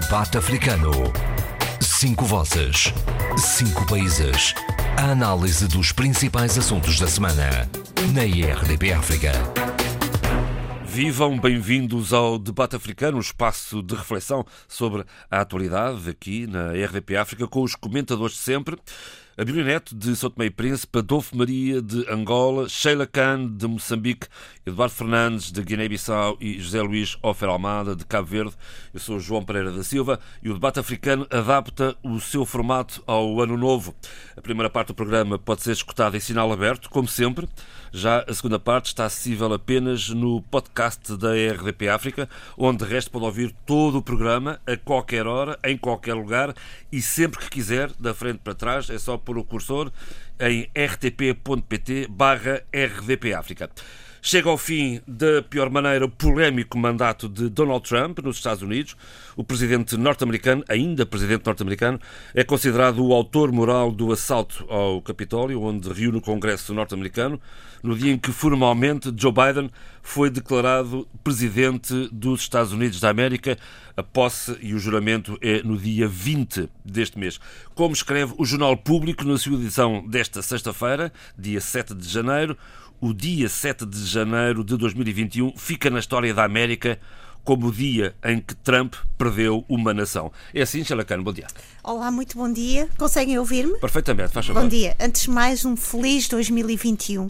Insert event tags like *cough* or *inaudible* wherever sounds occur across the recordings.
Debate Africano. Cinco vozes. Cinco países. A análise dos principais assuntos da semana. Na IRDP África. Vivam, bem-vindos ao Debate Africano, um espaço de reflexão sobre a atualidade aqui na RDP África, com os comentadores de sempre. A Neto de São Tomé e Príncipe, Adolfo Maria de Angola, Sheila Khan de Moçambique, Eduardo Fernandes de Guiné-Bissau e José Luís Ofer Almada de Cabo Verde. Eu sou João Pereira da Silva e o debate africano adapta o seu formato ao ano novo. A primeira parte do programa pode ser escutada em sinal aberto, como sempre. Já a segunda parte está acessível apenas no podcast da RDP África, onde de resto pode ouvir todo o programa a qualquer hora, em qualquer lugar e sempre que quiser, da frente para trás. É só pôr o cursor em rtp.pt barra RDP África. Chega ao fim, da pior maneira, o polémico mandato de Donald Trump nos Estados Unidos. O presidente norte-americano, ainda presidente norte-americano, é considerado o autor moral do assalto ao Capitólio, onde reúne o Congresso norte-americano, no dia em que formalmente Joe Biden foi declarado presidente dos Estados Unidos da América. A posse e o juramento é no dia 20 deste mês. Como escreve o Jornal Público na sua edição desta sexta-feira, dia 7 de janeiro, o dia 7 de janeiro de 2021 fica na história da América como o dia em que Trump perdeu uma nação. É assim, Xalacano, bom dia. Olá, muito bom dia. Conseguem ouvir-me? Perfeitamente, faz favor. Bom dia. Antes de mais, um feliz 2021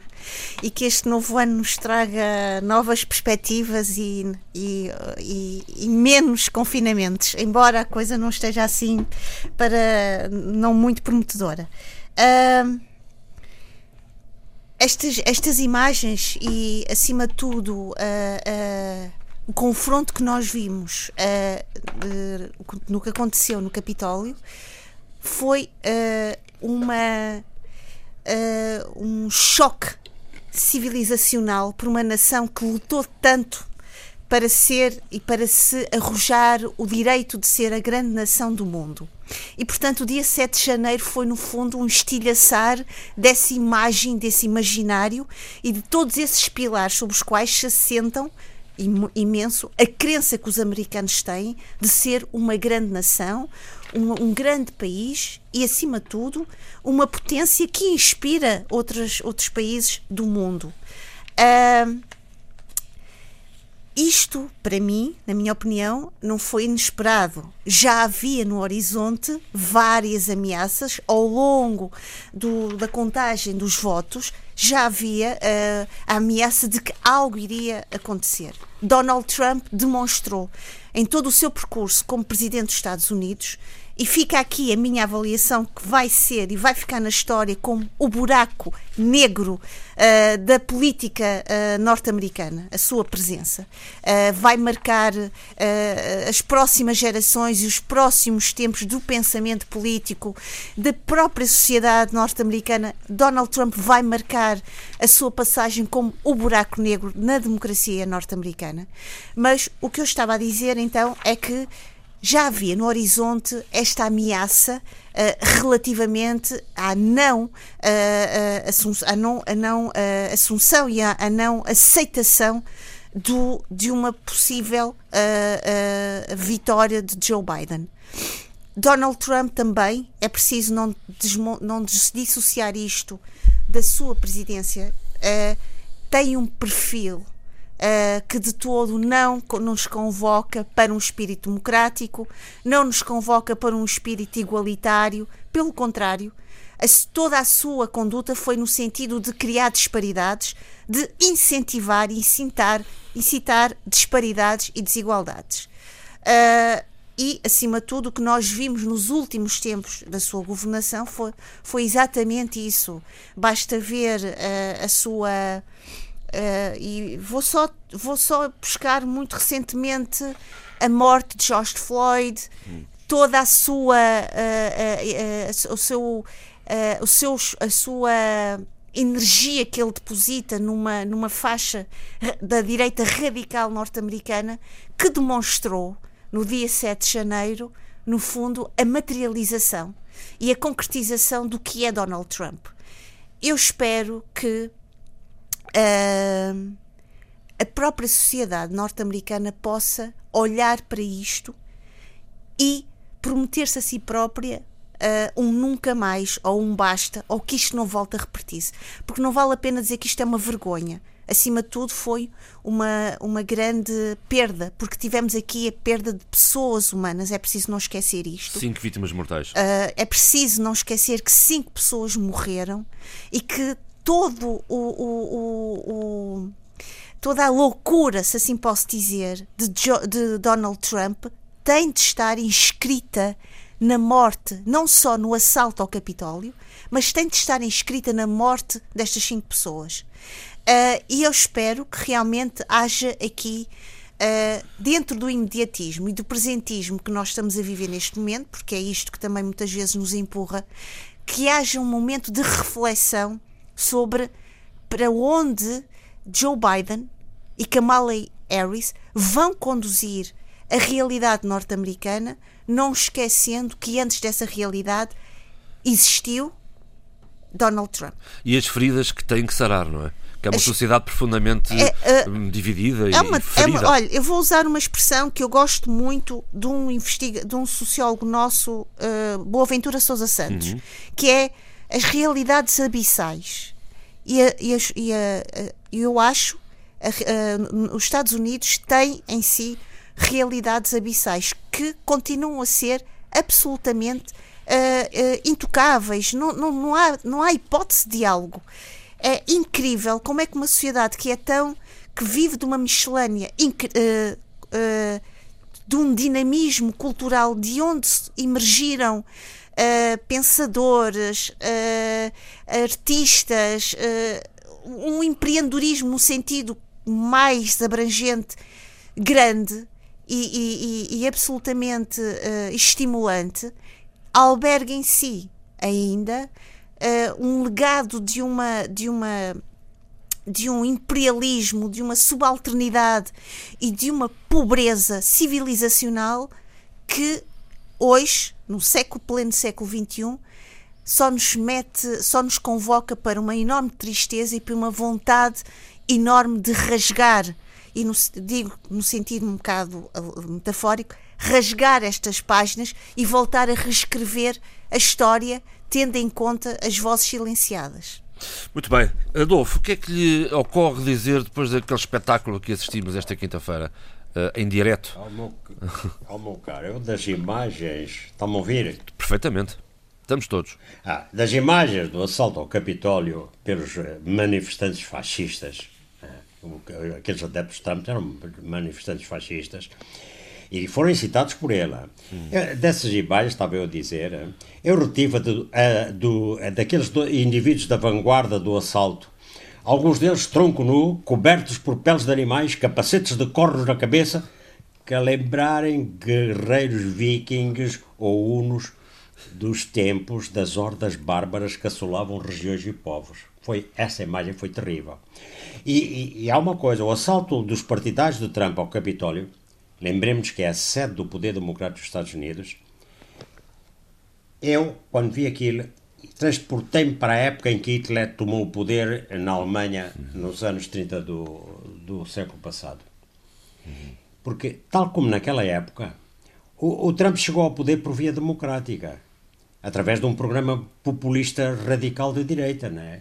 e que este novo ano nos traga novas perspectivas e, e, e, e menos confinamentos, embora a coisa não esteja assim para não muito prometedora. Uh, estas, estas imagens e, acima de tudo, uh, uh, o confronto que nós vimos uh, no que aconteceu no Capitólio foi uma, um choque civilizacional por uma nação que lutou tanto para ser e para se arrojar o direito de ser a grande nação do mundo. E, portanto, o dia 7 de janeiro foi, no fundo, um estilhaçar dessa imagem, desse imaginário e de todos esses pilares sobre os quais se assentam imenso a crença que os americanos têm de ser uma grande nação, um, um, grande país e, acima de tudo, uma potência que inspira outros, outros países do mundo. Uh, isto, para mim, na minha opinião, não foi inesperado. Já havia no horizonte várias ameaças ao longo do, da contagem dos votos, já havia uh, a ameaça de que algo iria acontecer. Donald Trump demonstrou em todo o seu percurso como presidente dos Estados Unidos e fica aqui a minha avaliação que vai ser e vai ficar na história como o buraco negro uh, da política uh, norte-americana, a sua presença. Uh, vai marcar as próximas gerações e os próximos tempos do pensamento político da própria sociedade norte-americana. Donald Trump vai marcar a sua passagem como o buraco negro na democracia norte-americana. Mas o que eu estava a dizer então é que já havia no horizonte esta ameaça uh, relativamente à não, uh, uh, à não, à não assunção e à, à, não aceitação do, de uma possível vitória de Joe Biden. Donald Trump também, é preciso não, não dissociar isto da sua presidência, tem um perfil uh, que de todo não nos convoca para um espírito democrático, não nos convoca para um espírito igualitário, pelo contrário, a, toda a sua conduta foi no sentido de criar disparidades, de incentivar e incitar, incitar disparidades e desigualdades. Uh, e, acima de tudo, o que nós vimos nos últimos tempos da sua governação foi, foi exatamente isso. Basta ver uh, a sua Uh, e vou só, vou só buscar muito recentemente a morte de George Floyd, hum. toda a sua, uh, uh, o seu, o seu, a sua energia que ele deposita numa, numa faixa da direita radical norte-americana que demonstrou no dia 7 de janeiro, no fundo, a materialização e a concretização do que é Donald Trump. Eu espero que uh, a própria sociedade norte-americana possa olhar para isto e prometer-se a si própria uh, um nunca mais ou um basta ou que isto não volta a repetir-se. Porque não vale a pena dizer que isto é uma vergonha. Acima de tudo, foi uma, uma grande perda, porque tivemos aqui a perda de pessoas humanas. É preciso não esquecer isto. Cinco vítimas mortais. Uh, é preciso não esquecer que cinco pessoas morreram e que todo o, o, o, toda a loucura, se assim posso dizer, de, de Donald Trump tem de estar inscrita na morte, não só no assalto ao Capitólio, mas tem de estar inscrita na morte destas cinco pessoas. Uh, e eu espero que realmente haja aqui, uh, dentro do imediatismo e do presentismo que nós estamos a viver neste momento, porque é isto que também muitas vezes nos empurra, que haja um momento de reflexão sobre para onde Joe Biden e Kamala Harris vão conduzir a realidade norte-americana, não esquecendo que antes dessa realidade existiu Donald Trump. E as feridas que têm que sarar, não é? Que é uma as... sociedade profundamente é, uh, dividida é uma, e ferida. É uma, olha, eu vou usar uma expressão que eu gosto muito de um, investiga, de um sociólogo nosso, uh, Boaventura Sousa Santos, uhum. que é as realidades abissais. E, a, e, a, e a, eu acho os Estados Unidos têm em si realidades abissais que continuam a ser absolutamente uh, uh, intocáveis. Não, não, não, há, não há hipótese de diálogo. É incrível como é que uma sociedade que é tão. que vive de uma miscelânea. Uh, de um dinamismo cultural de onde emergiram pensadores, artistas, um empreendedorismo no sentido mais abrangente, grande, e, e, e absolutamente uh, estimulante, alberga em si ainda uh, um legado de uma, de uma de um imperialismo, de uma subalternidade e de uma pobreza civilizacional que hoje, no século pleno século XXI, só nos mete, só nos convoca para uma enorme tristeza e para uma vontade enorme de rasgar e no, digo no sentido um bocado metafórico, rasgar estas páginas e voltar a reescrever a história, tendo em conta as vozes silenciadas. Muito bem. Adolfo, o que é que lhe ocorre dizer depois daquele espetáculo que assistimos esta quinta-feira, uh, em direto? Ao meu, ao meu caro, eu das imagens. Estão-me a ouvir? Perfeitamente. Estamos todos. Ah, das imagens do assalto ao Capitólio pelos eh, manifestantes fascistas aqueles adeptos de Trump eram manifestantes fascistas e foram incitados por ela. Hum. Dessas imagens, estava eu a dizer, eu retive de, do, daqueles indivíduos da vanguarda do assalto, alguns deles tronco nu, cobertos por peles de animais, capacetes de cornos na cabeça, que a lembrarem guerreiros vikings ou hunos dos tempos das hordas bárbaras que assolavam regiões e povos. Foi, essa imagem foi terrível. E, e, e, há uma coisa: o assalto dos partidários de Trump ao Capitólio, lembremos que é a sede do poder democrático dos Estados Unidos. Eu, quando vi aquilo, transportei-me para a época em que Hitler tomou o poder na Alemanha, nos anos 30 do, do século passado. Porque, tal como naquela época, o, o Trump chegou ao poder por via democrática, através de um programa populista radical de direita, não é?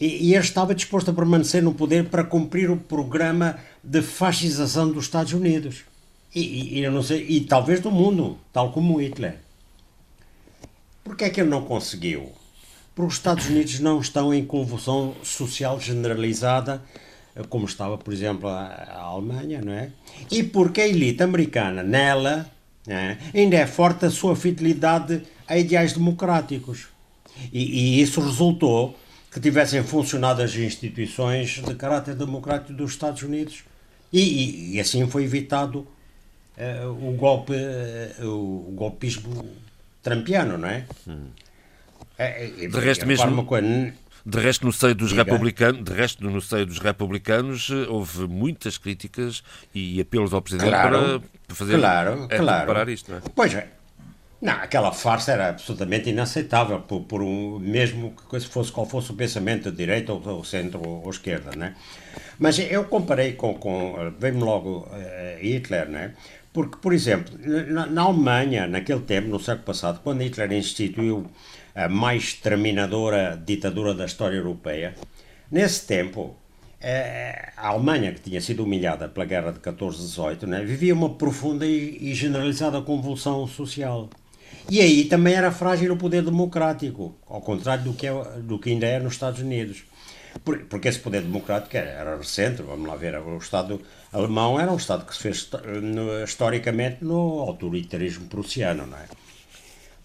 e, e ele estava disposto a permanecer no poder para cumprir o programa de fascização dos Estados Unidos e, e, eu não sei, e talvez do mundo, tal como Hitler. Porquê é que ele não conseguiu? Porque os Estados Unidos não estão em convulsão social generalizada, como estava, por exemplo, a, a Alemanha, não é? E porque a elite americana, nela, é? ainda é forte a sua fidelidade a ideais democráticos. E, e isso resultou que tivessem funcionado as instituições de caráter democrático dos Estados Unidos e, e, e assim foi evitado uh, o golpe uh, o golpismo trampiano, não é? Hum. É, é de resto mesmo de resto, no seio dos republicanos, de resto, no seio dos republicanos, houve muitas críticas e apelos ao presidente claro, para fazer claro, é, claro. parar isto, não é? Pois é, não, aquela farsa era absolutamente inaceitável, por, por um, mesmo que fosse qual fosse o pensamento de direita ou, ou centro ou, ou, esquerda, né? Mas eu comparei com, com vem-me logo uh, Hitler, né? Porque, por exemplo, na, na, Alemanha, naquele tempo, no século passado, quando Hitler instituiu a mais exterminadora ditadura da história europeia, nesse tempo, eh, a Alemanha, que tinha sido humilhada pela guerra de 14-18, né, vivia uma profunda e, generalizada convulsão social. E aí também era frágil o poder democrático, ao contrário do que, é, do que ainda é nos Estados Unidos. Porque esse poder democrático era, era recente, vamos lá ver, o Estado alemão era um Estado que se fez no, historicamente no autoritarismo prussiano, não é?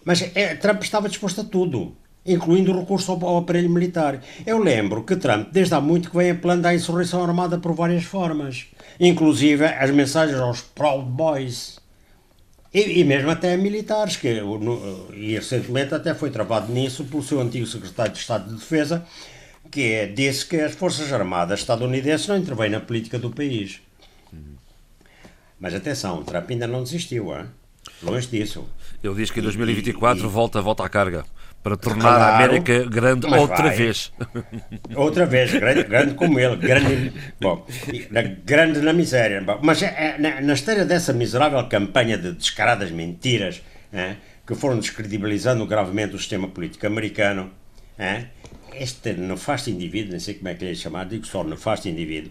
Mas é, Trump estava disposto a tudo, incluindo o recurso ao, ao, aparelho militar. Eu lembro que Trump, desde há muito, que vem apelando à insurreição armada por várias formas, inclusive as mensagens aos Proud Boys. E, e mesmo até a militares, que no, e recentemente até foi travado nisso pelo seu antigo secretário de Estado de Defesa, que disse que as Forças Armadas estadunidenses não intervêm na política do país. Mas atenção, Trump ainda não desistiu, hein? longe disso. Ele diz que em 2024 e, volta, volta à carga para tornar claro, a América grande outra vai. vez. *laughs* Outra vez, grande, grande como ele, grande, bom, grande na miséria. Bom, mas é, na, na esteira dessa miserável campanha de descaradas mentiras é, que foram descredibilizando gravemente o sistema político americano, é, este nefasto indivíduo, não sei como é que ele é chamado, digo só nefasto indivíduo,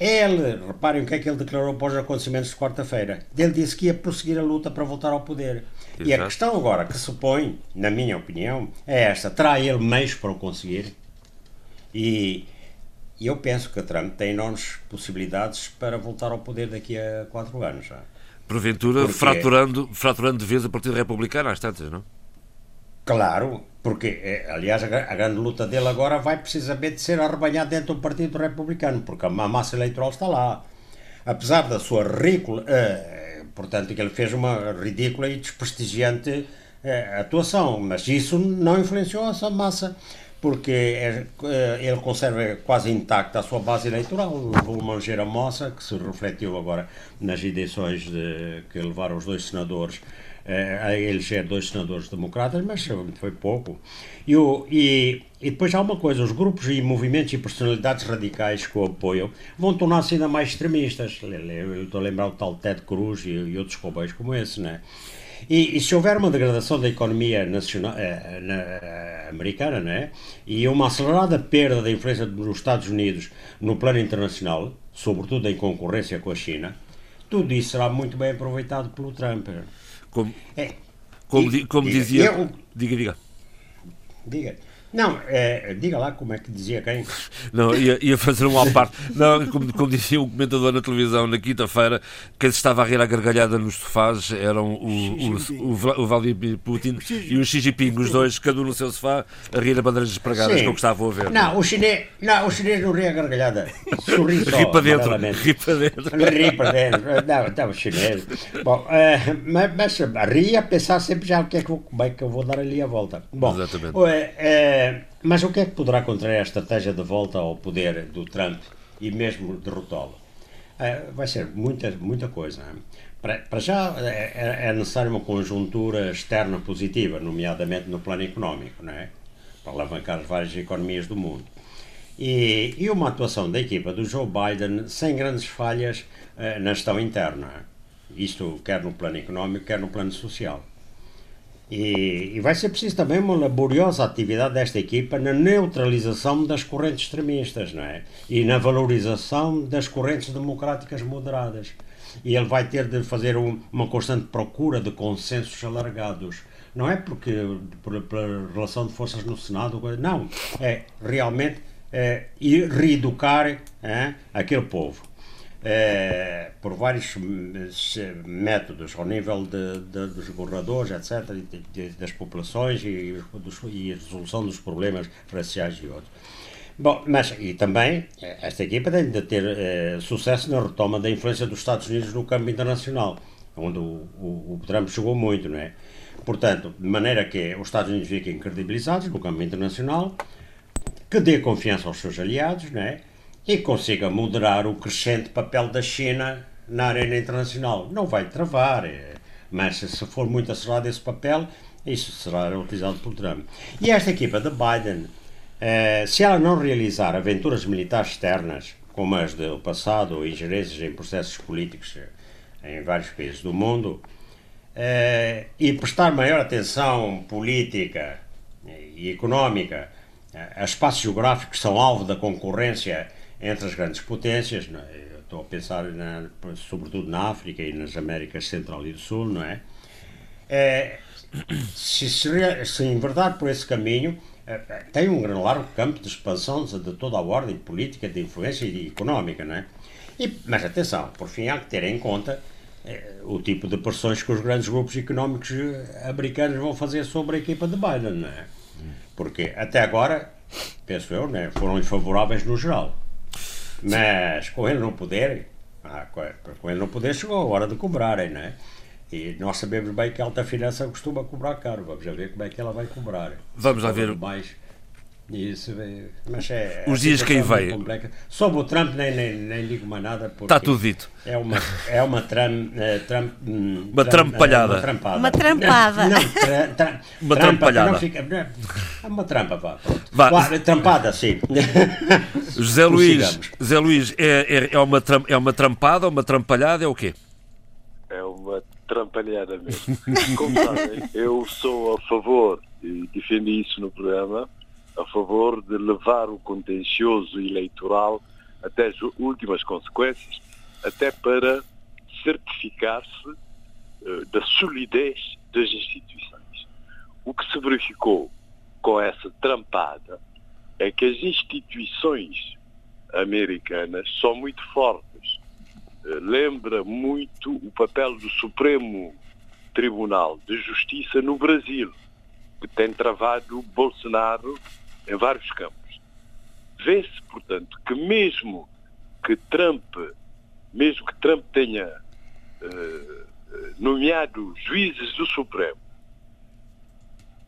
ele, reparem o que é que ele declarou após os acontecimentos de quarta-feira. Ele disse que ia prosseguir a luta para voltar ao poder. Exato. E a questão agora que se põe, na minha opinião, é esta: terá ele meios para o conseguir? E, eu penso que Trump tem enormes possibilidades para voltar ao poder daqui a quatro anos. Já. Porventura, Porque... fraturando, fraturando de vez a Partido Republicano às tantas, não? Claro, porque, eh, aliás, a grande luta dele agora vai precisamente ser arrebanhada dentro do Partido Republicano, porque a massa eleitoral está lá. Apesar da sua ridícula, eh, portanto, que ele fez uma ridícula e desprestigiante eh, atuação, mas isso não influenciou essa massa, porque é, ele conserva quase intacta a sua base eleitoral, uma ligeira moça, que se refletiu agora nas eleições que levaram os dois senadores a eleger dois senadores democratas, mas foi pouco. E, o, e, e depois há uma coisa: os grupos e movimentos e personalidades radicais que o apoiam vão tornar-se ainda mais extremistas. Eu estou a lembrar o tal Ted Cruz e, e outros robôs como esse, né? E, e, se houver uma degradação da economia nacional, eh, na, eh, americana né, e uma acelerada perda da influência dos Estados Unidos no plano internacional, sobretudo em concorrência com a China, tudo isso será muito bem aproveitado pelo Trump. Como, é, como, como dizia. Eu, diga, diga. Diga. Não, é, diga lá como é que dizia quem. Não, ia, ia fazer uma parte. Não, como, como dizia um comentador na televisão na quinta-feira, quem se estava a rir à gargalhada nos sofás eram o, o, o, o Vladimir Putin e o Xi Jinping, os dois, cada um no seu sofá, a rir a bandeiras espregadas Sim. que eu gostava de ver. Não, o chinês não, o chinês não ri a gargalhada. Sorri só. Ri para dentro. Ri para dentro. Ri para dentro. Não, estava chinês. Bom, é, mas, mas ri a pensar sempre já o que é que, como é que eu vou dar ali a volta. Bom, Exatamente. É, é, mas o que é que poderá contrair a estratégia de volta ao poder do Trump e mesmo derrotá-lo? Uh, vai ser muita, muita coisa. Para, para já é, é, é necessária uma conjuntura externa positiva, nomeadamente no plano económico, não é? para alavancar as várias economias do mundo. E, e uma atuação da equipa do Joe Biden sem grandes falhas uh, na gestão interna. Isto quer no plano económico, quer no plano social. E, e, vai ser preciso também uma laboriosa atividade desta equipa na neutralização das correntes extremistas não é? e na valorização das correntes democráticas moderadas. E ele vai ter de fazer um, uma constante procura de consensos alargados. Não é porque por, por relação de forças no Senado, não. É realmente é, ir reeducar é, aquele povo é, por vários métodos, ao nível de, de, dos governadores, etc., de, das populações e, dos, e a resolução dos problemas raciais e outros. Bom, mas e também esta equipa tem de ter eh, sucesso na retoma da influência dos Estados Unidos no campo internacional, onde o, o, o Trump chegou muito, não é? Portanto, de maneira que os Estados Unidos fiquem credibilizados no campo internacional, que dê confiança aos seus aliados, não é? E consiga moderar o crescente papel da China na arena internacional. Não vai travar, é, mas se for muito acelerado esse papel, isso será utilizado por Trump. E esta equipa de Biden, eh, se ela não realizar aventuras militares externas, como as do passado, ou ingerências em processos políticos em vários países do mundo eh, e prestar maior atenção política e económica a espaços geográficos que são alvo da concorrência entre as grandes potências. É? Estou a pensar na, sobretudo na África e nas Américas Central e do Sul, não é? é se, se, se enverdar por esse caminho, é, tem um grande largo campo de expansão de toda a ordem política, de influência e económica, não é? E, mas atenção, por fim há que ter em conta é, o tipo de pressões que os grandes grupos económicos eh, americanos vão fazer sobre a equipa de Biden, não é? Porque até agora, penso eu, né, foram favoráveis no geral. Mas com ele não poder, ah, com ele não poder chegou a hora de cobrarem, né? E nós sabemos bem que a alta finança costuma cobrar caro. Vamos ver como é que ela vai cobrar. Vamos lá ver. Mais. Isso, mas é, Os dias que aí veio. Sobre o Trump nem, nem, nem digo mais nada. Está tudo dito. É uma, é uma, tram, é, tram, hum, uma trampalhada. Uma trampada. Uma trampada. Não, tra, tra, *laughs* uma trampa, trampalhada. Não fica, é uma trampa, vá. vá. Trampada, sim. *laughs* José Luís, José Luís é, é, é, uma, tram, é uma trampada, uma trampalhada, é o quê? É uma trampalhada mesmo. Como sabem, eu sou a favor, e defendi isso no programa, a favor de levar o contencioso eleitoral até as últimas consequências, até para certificar-se uh, da solidez das instituições. O que se verificou com essa trampada é que as instituições americanas são muito fortes. Uh, lembra muito o papel do Supremo Tribunal de Justiça no Brasil, que tem travado Bolsonaro em vários campos. Vê-se, portanto, que mesmo que Trump, mesmo que Trump tenha uh, nomeado juízes do Supremo,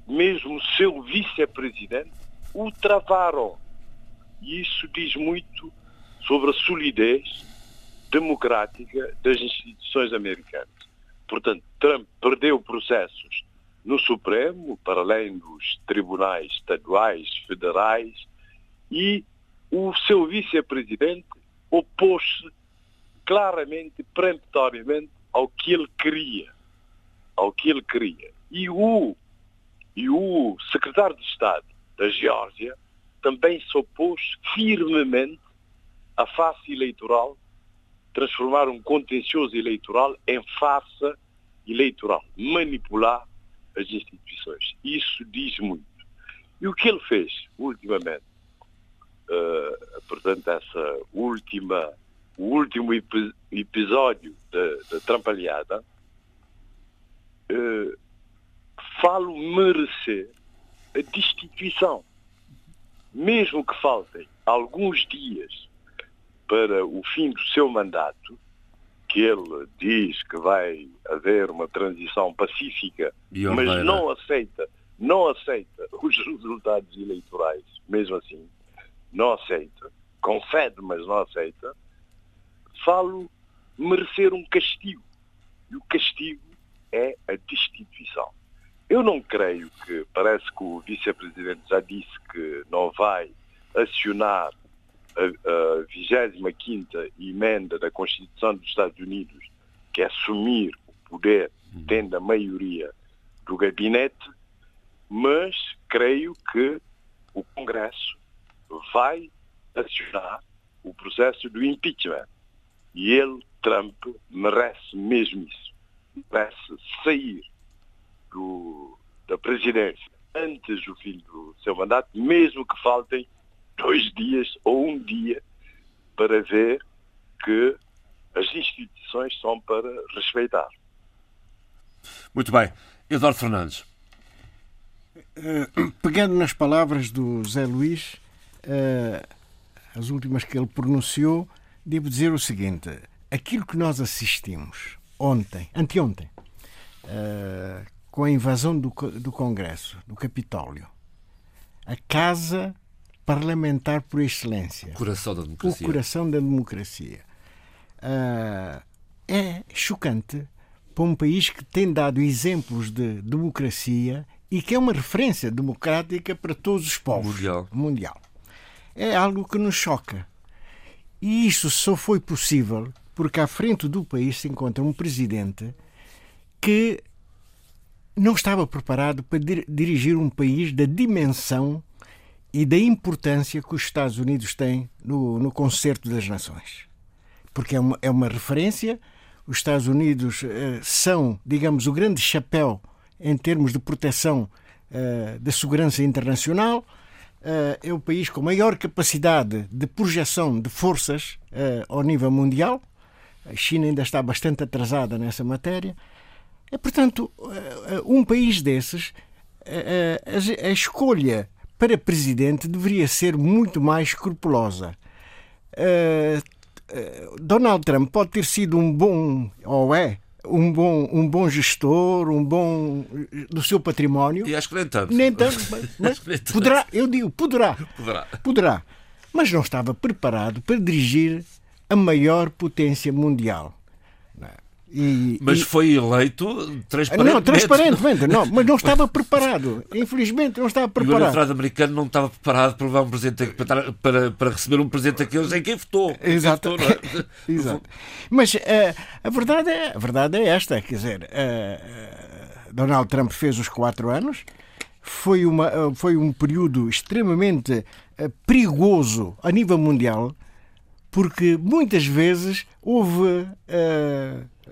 mesmo seu vice-presidente, o travaram. E isso diz muito sobre a solidez democrática das instituições americanas. Portanto, Trump perdeu processos no Supremo, para além dos tribunais estaduais, federais, e o seu vice-presidente opôs-se claramente, peremptoriamente, ao que ele queria. Ao que ele queria. E o, e o secretário de Estado da Geórgia também se opôs firmemente à face eleitoral, transformar um contencioso eleitoral em farsa eleitoral, manipular as instituições. Isso diz muito. E o que ele fez ultimamente, uh, portanto, essa última, o último episódio da, trampalhada, uh, falo merecer a destituição. Mesmo que faltem alguns dias para o fim do seu mandato, que ele diz que vai haver uma transição pacífica, mas não aceita, não aceita *laughs* os resultados eleitorais, mesmo assim, não aceita, concede, mas não aceita, falo merecer um castigo. E o castigo é a destituição. Eu não creio que, parece que o vice-presidente já disse que não vai acionar a, 25 emenda da Constituição dos Estados Unidos, que é assumir o poder uhum. tendo a maioria do gabinete, mas creio que o Congresso vai acionar o processo do impeachment. E ele, Trump, merece mesmo isso. Merece sair do, da presidência antes do fim do seu mandato, mesmo que faltem dois dias ou um dia para ver que as instituições são para respeitar. Muito bem. Eduardo Fernandes. Uh, pegando nas palavras do Zé Luís, uh, as últimas que ele pronunciou, devo dizer o seguinte: aquilo que nós assistimos ontem, anteontem, uh, com a invasão do, do Congresso, do Capitólio, a casa parlamentar por excelência. Coração da democracia. O coração da democracia. Uh, é chocante para um país que tem dado exemplos de democracia e que é uma referência democrática para todos os povos. Mundial. Mundial. É algo que nos choca. E isso só foi possível porque à frente do país se encontra um presidente que não estava preparado para dirigir um país da dimensão e da importância que os Estados Unidos têm no, no concerto das nações. Porque é uma, é uma referência, os Estados Unidos eh, são, digamos, o grande chapéu em termos de proteção eh, da segurança internacional, eh, é o país com maior capacidade de projeção de forças eh, ao nível mundial. A China ainda está bastante atrasada nessa matéria. É, portanto, um país desses, a escolha para presidente deveria ser muito mais escrupulosa. Donald Trump pode ter sido um bom, ou é, um bom, um bom gestor, um bom do seu património. E acho que nem tanto. Nem tanto, *laughs* mas, mas poderá, eu digo, poderá, poderá. Poderá. Mas não estava preparado para dirigir a maior potência mundial. E, mas e... foi eleito transparentemente. Não, transparentemente, não, mas não estava *laughs* preparado. Infelizmente, não estava preparado. E o eleitorado americano não estava preparado para levar um presente para, para, para receber um presente daqueles em quem votou. Exato. Quem votou, é? *laughs* Exato. Mas uh, a, verdade é, a verdade é esta: quer dizer, uh, Donald Trump fez os quatro anos, foi, uma, uh, foi um período extremamente perigoso a nível mundial, porque muitas vezes houve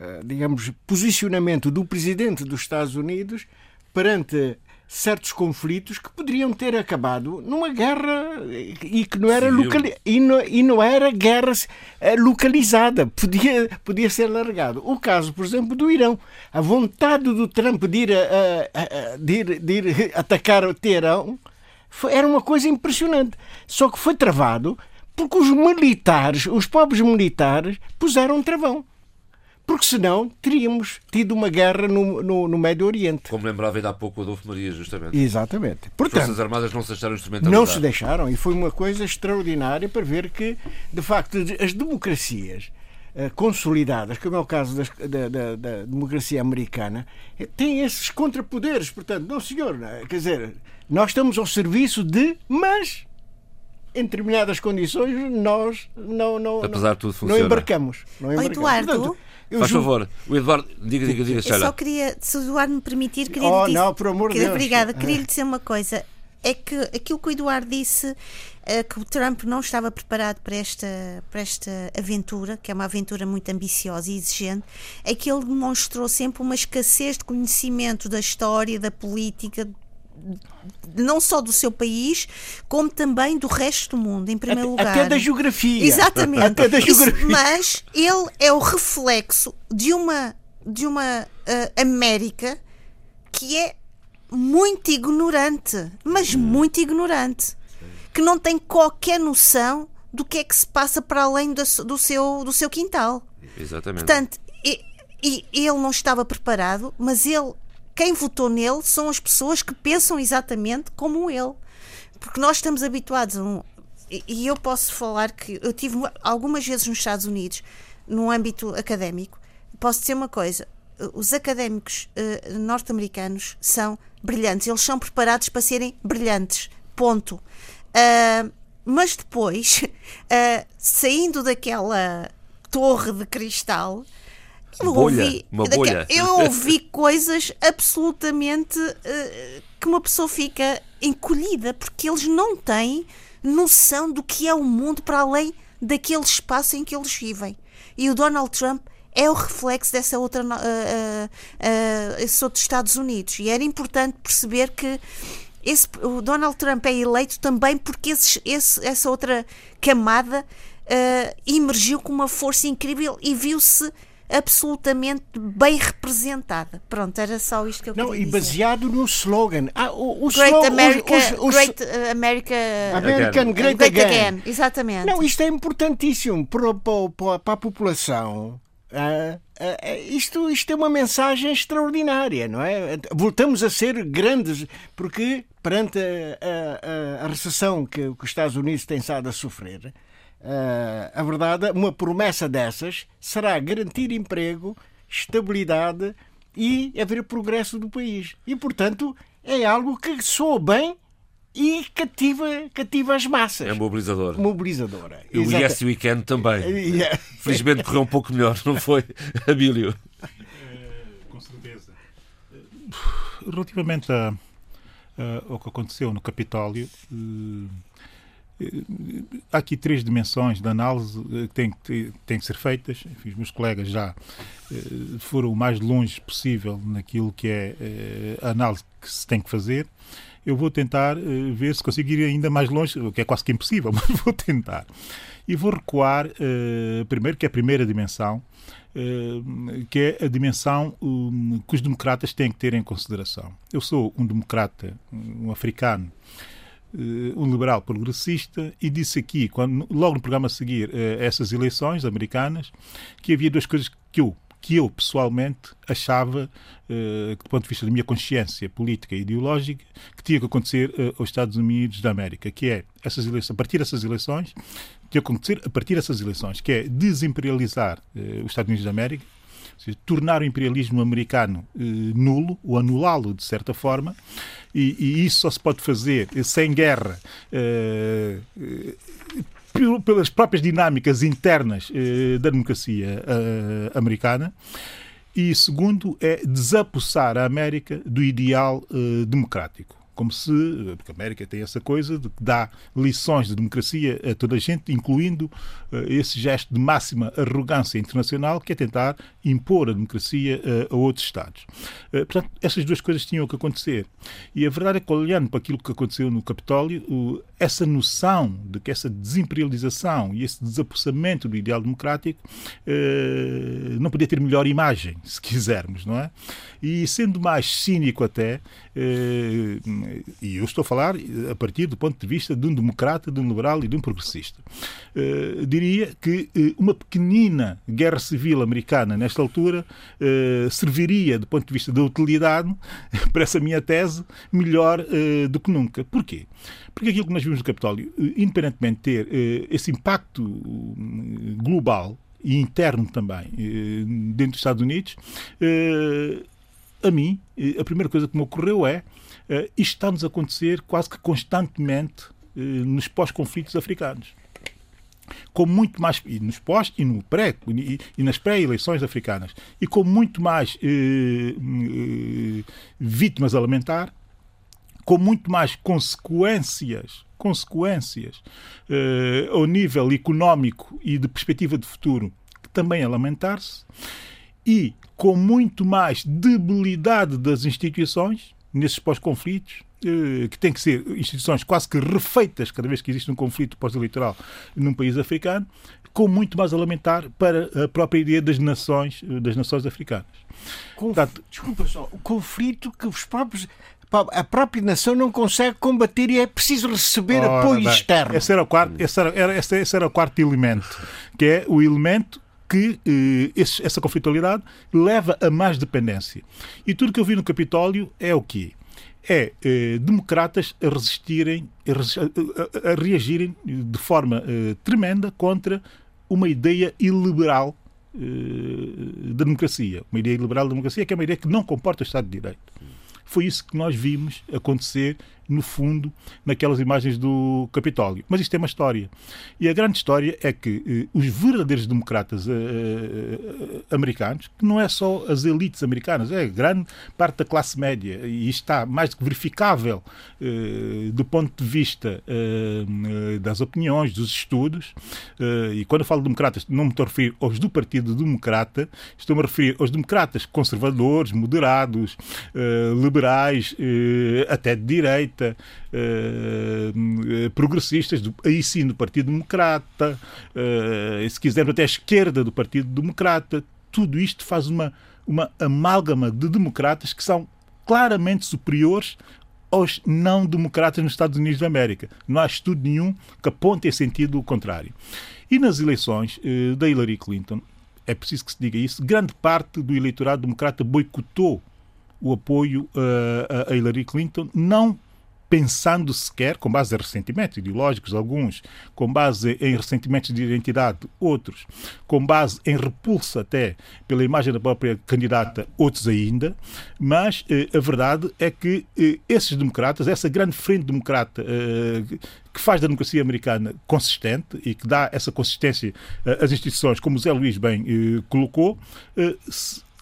eh, digamos, posicionamento do presidente dos Estados Unidos perante certos conflitos que poderiam ter acabado numa guerra e que não era locali e, não, e não era guerra eh, localizada podia podia ser largado. O caso por exemplo do Irão. A vontade do Trump de ir, a, a, de ir, de ir atacar o Teherão foi, era uma coisa impressionante. Só que foi travado porque os militares os pobres militares puseram um travão porque senão teríamos tido uma guerra no, no, no Médio Oriente. Como lembrava ainda há pouco o Adolfo Maria, justamente. Exatamente. Portanto, As Forças Armadas não se deixaram instrumentalizar. Não se deixaram, e foi uma coisa extraordinária para ver que, de facto, as democracias eh, consolidadas, como é o caso das, da, da, da, democracia americana, eh, têm esses contrapoderes. Portanto, não, senhor, é? quer dizer, nós estamos ao serviço de, mas em determinadas condições nós não, não, Apesar não, de tudo funciona. não embarcamos. Não embarcamos. Eduardo, Portanto, eu Faz favor, o Eduardo, diga, diga, diga, Eu só queria, se o Eduardo me permitir, queria oh, lhe dizer, não, por amor de Deus. Obrigada, queria lhe dizer uma coisa. É que aquilo que o Eduardo disse, é que o Trump não estava preparado para esta, para esta aventura, que é uma aventura muito ambiciosa e exigente, é que ele demonstrou sempre uma escassez de conhecimento da história, da política, não só do seu país, como também do resto do mundo, em primeiro até, lugar. Até da geografia. Exatamente. *laughs* Até da geografia. Mas ele é o reflexo de uma, de uma uh, América que é muito ignorante, mas hum. muito ignorante, que não tem qualquer noção do que é que se passa para além do, do seu, do seu quintal. Exatamente. Portanto, e, e ele não estava preparado, mas ele quem votou nele são as pessoas que pensam exatamente como ele. Porque nós estamos habituados a um. E eu posso falar que eu tive algumas vezes nos Estados Unidos, no âmbito académico, posso dizer uma coisa: os académicos uh, norte-americanos são brilhantes, eles são preparados para serem brilhantes. Ponto. Uh, mas depois, uh, *laughs* saindo daquela torre de cristal, eu bolha, ouvi, uma bolha. Eu ouvi coisas absolutamente uh, que uma pessoa fica encolhida, porque eles não têm noção do que é o mundo para além daquele espaço em que eles vivem. E o Donald Trump é o reflexo dessa outra, uh, uh, uh, esse outro Estados Unidos. E era importante perceber que esse, o Donald Trump é eleito também porque esse, esse, essa outra camada emergiu com uma força incrível e viu-se absolutamente bem representada. Pronto, era só isto que eu Não, queria dizer. e baseado no slogan. Ah, o, o Great slogan, America, os, os, Great uh, America, American Great, Great again. again. Exatamente. Não, isto é importantíssimo para, para, para a população. Ah, ah, isto, isto é uma mensagem extraordinária, não é? Voltamos a ser grandes, porque perante a, a, a recessão que, que os Estados Unidos têm estado a sofrer, Uh, a verdade, uma promessa dessas será garantir emprego, estabilidade e haver progresso do país. E, portanto, é algo que soa bem e cativa, cativa as massas. É mobilizador. Mobilizadora. O Exata- Yes Weekend também. *laughs* Yeah. Felizmente correu um pouco melhor, não foi, *laughs* Abílio? Com certeza. Relativamente a- a- ao que aconteceu no Capitólio, eh, eh, há aqui três dimensões de análise eh, que têm, que têm que ser feitas. Enfim, os meus colegas já eh, foram o mais longe possível naquilo que é eh, a análise que se tem que fazer. Eu vou tentar ver se consigo ir ainda mais longe, o que é quase que impossível, *laughs* mas vou tentar. E vou recuar, primeiro, que é a primeira dimensão, que é a dimensão hum, que os democratas têm que ter em consideração. Eu sou um democrata, um africano, um liberal progressista, e disse aqui, quando, logo no programa a seguir eh, a essas eleições americanas, que havia duas coisas que eu, que eu pessoalmente achava, eh, do ponto de vista da minha consciência política e ideológica, que tinha que acontecer eh, aos Estados Unidos da América, que é essas eleições, a partir dessas eleições, tinha que acontecer a partir dessas eleições, que é desimperializar eh, os Estados Unidos da América, seja, tornar o imperialismo americano eh, nulo, ou anulá-lo de certa forma, e, e isso só se pode fazer eh, sem guerra, eh, eh, pel- pelas próprias dinâmicas internas eh, da democracia eh, americana. E segundo é desapossar a América do ideal democrático. Como se, porque a América tem essa coisa de que dá lições de democracia a toda a gente, incluindo eh, esse gesto de máxima arrogância internacional, que é tentar impor a democracia eh, a outros Estados. Eh, portanto, essas duas coisas tinham que acontecer. E a verdade é que, olhando para aquilo que aconteceu no Capitólio, o- essa noção de que essa desimperialização e esse desapossamento do ideal democrático eh, não podia ter melhor imagem, se quisermos, não é? E sendo mais cínico até, eh, e eu estou a falar a partir do ponto de vista de um democrata, de um liberal e de um progressista, eh, diria que eh, uma pequenina guerra civil americana, nesta altura, eh, serviria, do ponto de vista da utilidade, *laughs* para essa minha tese, melhor eh, do que nunca. Porquê? Porque aquilo que nós vimos no Capitólio, eh, independentemente de ter eh, esse impacto hum, global e interno também eh, dentro dos Estados Unidos, eh, a mim, a primeira coisa que me ocorreu é eh, isto está-nos a acontecer quase que constantemente eh, nos pós-conflitos africanos. Com muito mais e nos pós e no pré e, e nas pré-eleições africanas e com muito mais eh, vítimas a lamentar com muito mais consequências consequências ao nível económico e de perspectiva de futuro que também a lamentar-se e com muito mais debilidade das instituições nesses pós-conflitos eh, que têm que ser instituições quase que refeitas cada vez que existe um conflito pós-eleitoral num país africano, com muito mais a lamentar para a própria ideia das nações, eh, das nações africanas. Conf- Portanto, Desculpa só, o conflito que os próprios. A própria nação não consegue combater e é preciso receber Ora apoio bem, externo. Esse era, o quarto, esse, era, esse era o quarto elemento, que é o elemento que eh, esse- essa conflitualidade leva a mais dependência. E tudo que eu vi no Capitólio é o quê? É eh, democratas a resistirem, a, a- a reagirem de forma eh, tremenda contra uma ideia iliberal eh, da democracia. Uma ideia iliberal da democracia que é uma ideia que não comporta o Estado de Direito. Foi isso que nós vimos acontecer, no fundo, naquelas imagens do Capitólio. Mas isto é uma história. E a grande história é que eh, os verdadeiros democratas eh, eh, americanos, que não é só as elites americanas, é grande parte da classe média, e está mais do que verificável eh, do ponto de vista eh, eh, das opiniões, dos estudos, eh, e quando eu falo de democratas, não me estou a referir aos do Partido Democrata, estou-me a referir aos democratas conservadores, moderados, eh, liberais, eh, até de direita, progressistas, do, aí sim do Partido Democrata, se quisermos até a esquerda do Partido Democrata, tudo isto faz uma, uma amálgama de democratas que são claramente superiores aos não-democratas nos Estados Unidos da América. Não há estudo nenhum que aponte em sentido contrário. E nas eleições eh, da Hillary Clinton, é preciso que se diga isso, grande parte do eleitorado democrata boicotou o apoio eh, a Hillary Clinton, não pensando sequer, com base em ressentimentos ideológicos, alguns, com base em ressentimentos de identidade, outros, com base em repulsa até pela imagem da própria candidata, outros ainda, mas eh, a verdade é que eh, esses democratas, essa grande frente democrata eh, que faz da democracia americana consistente e que dá essa consistência eh, às instituições, como o Zé Luís bem eh, colocou, eh,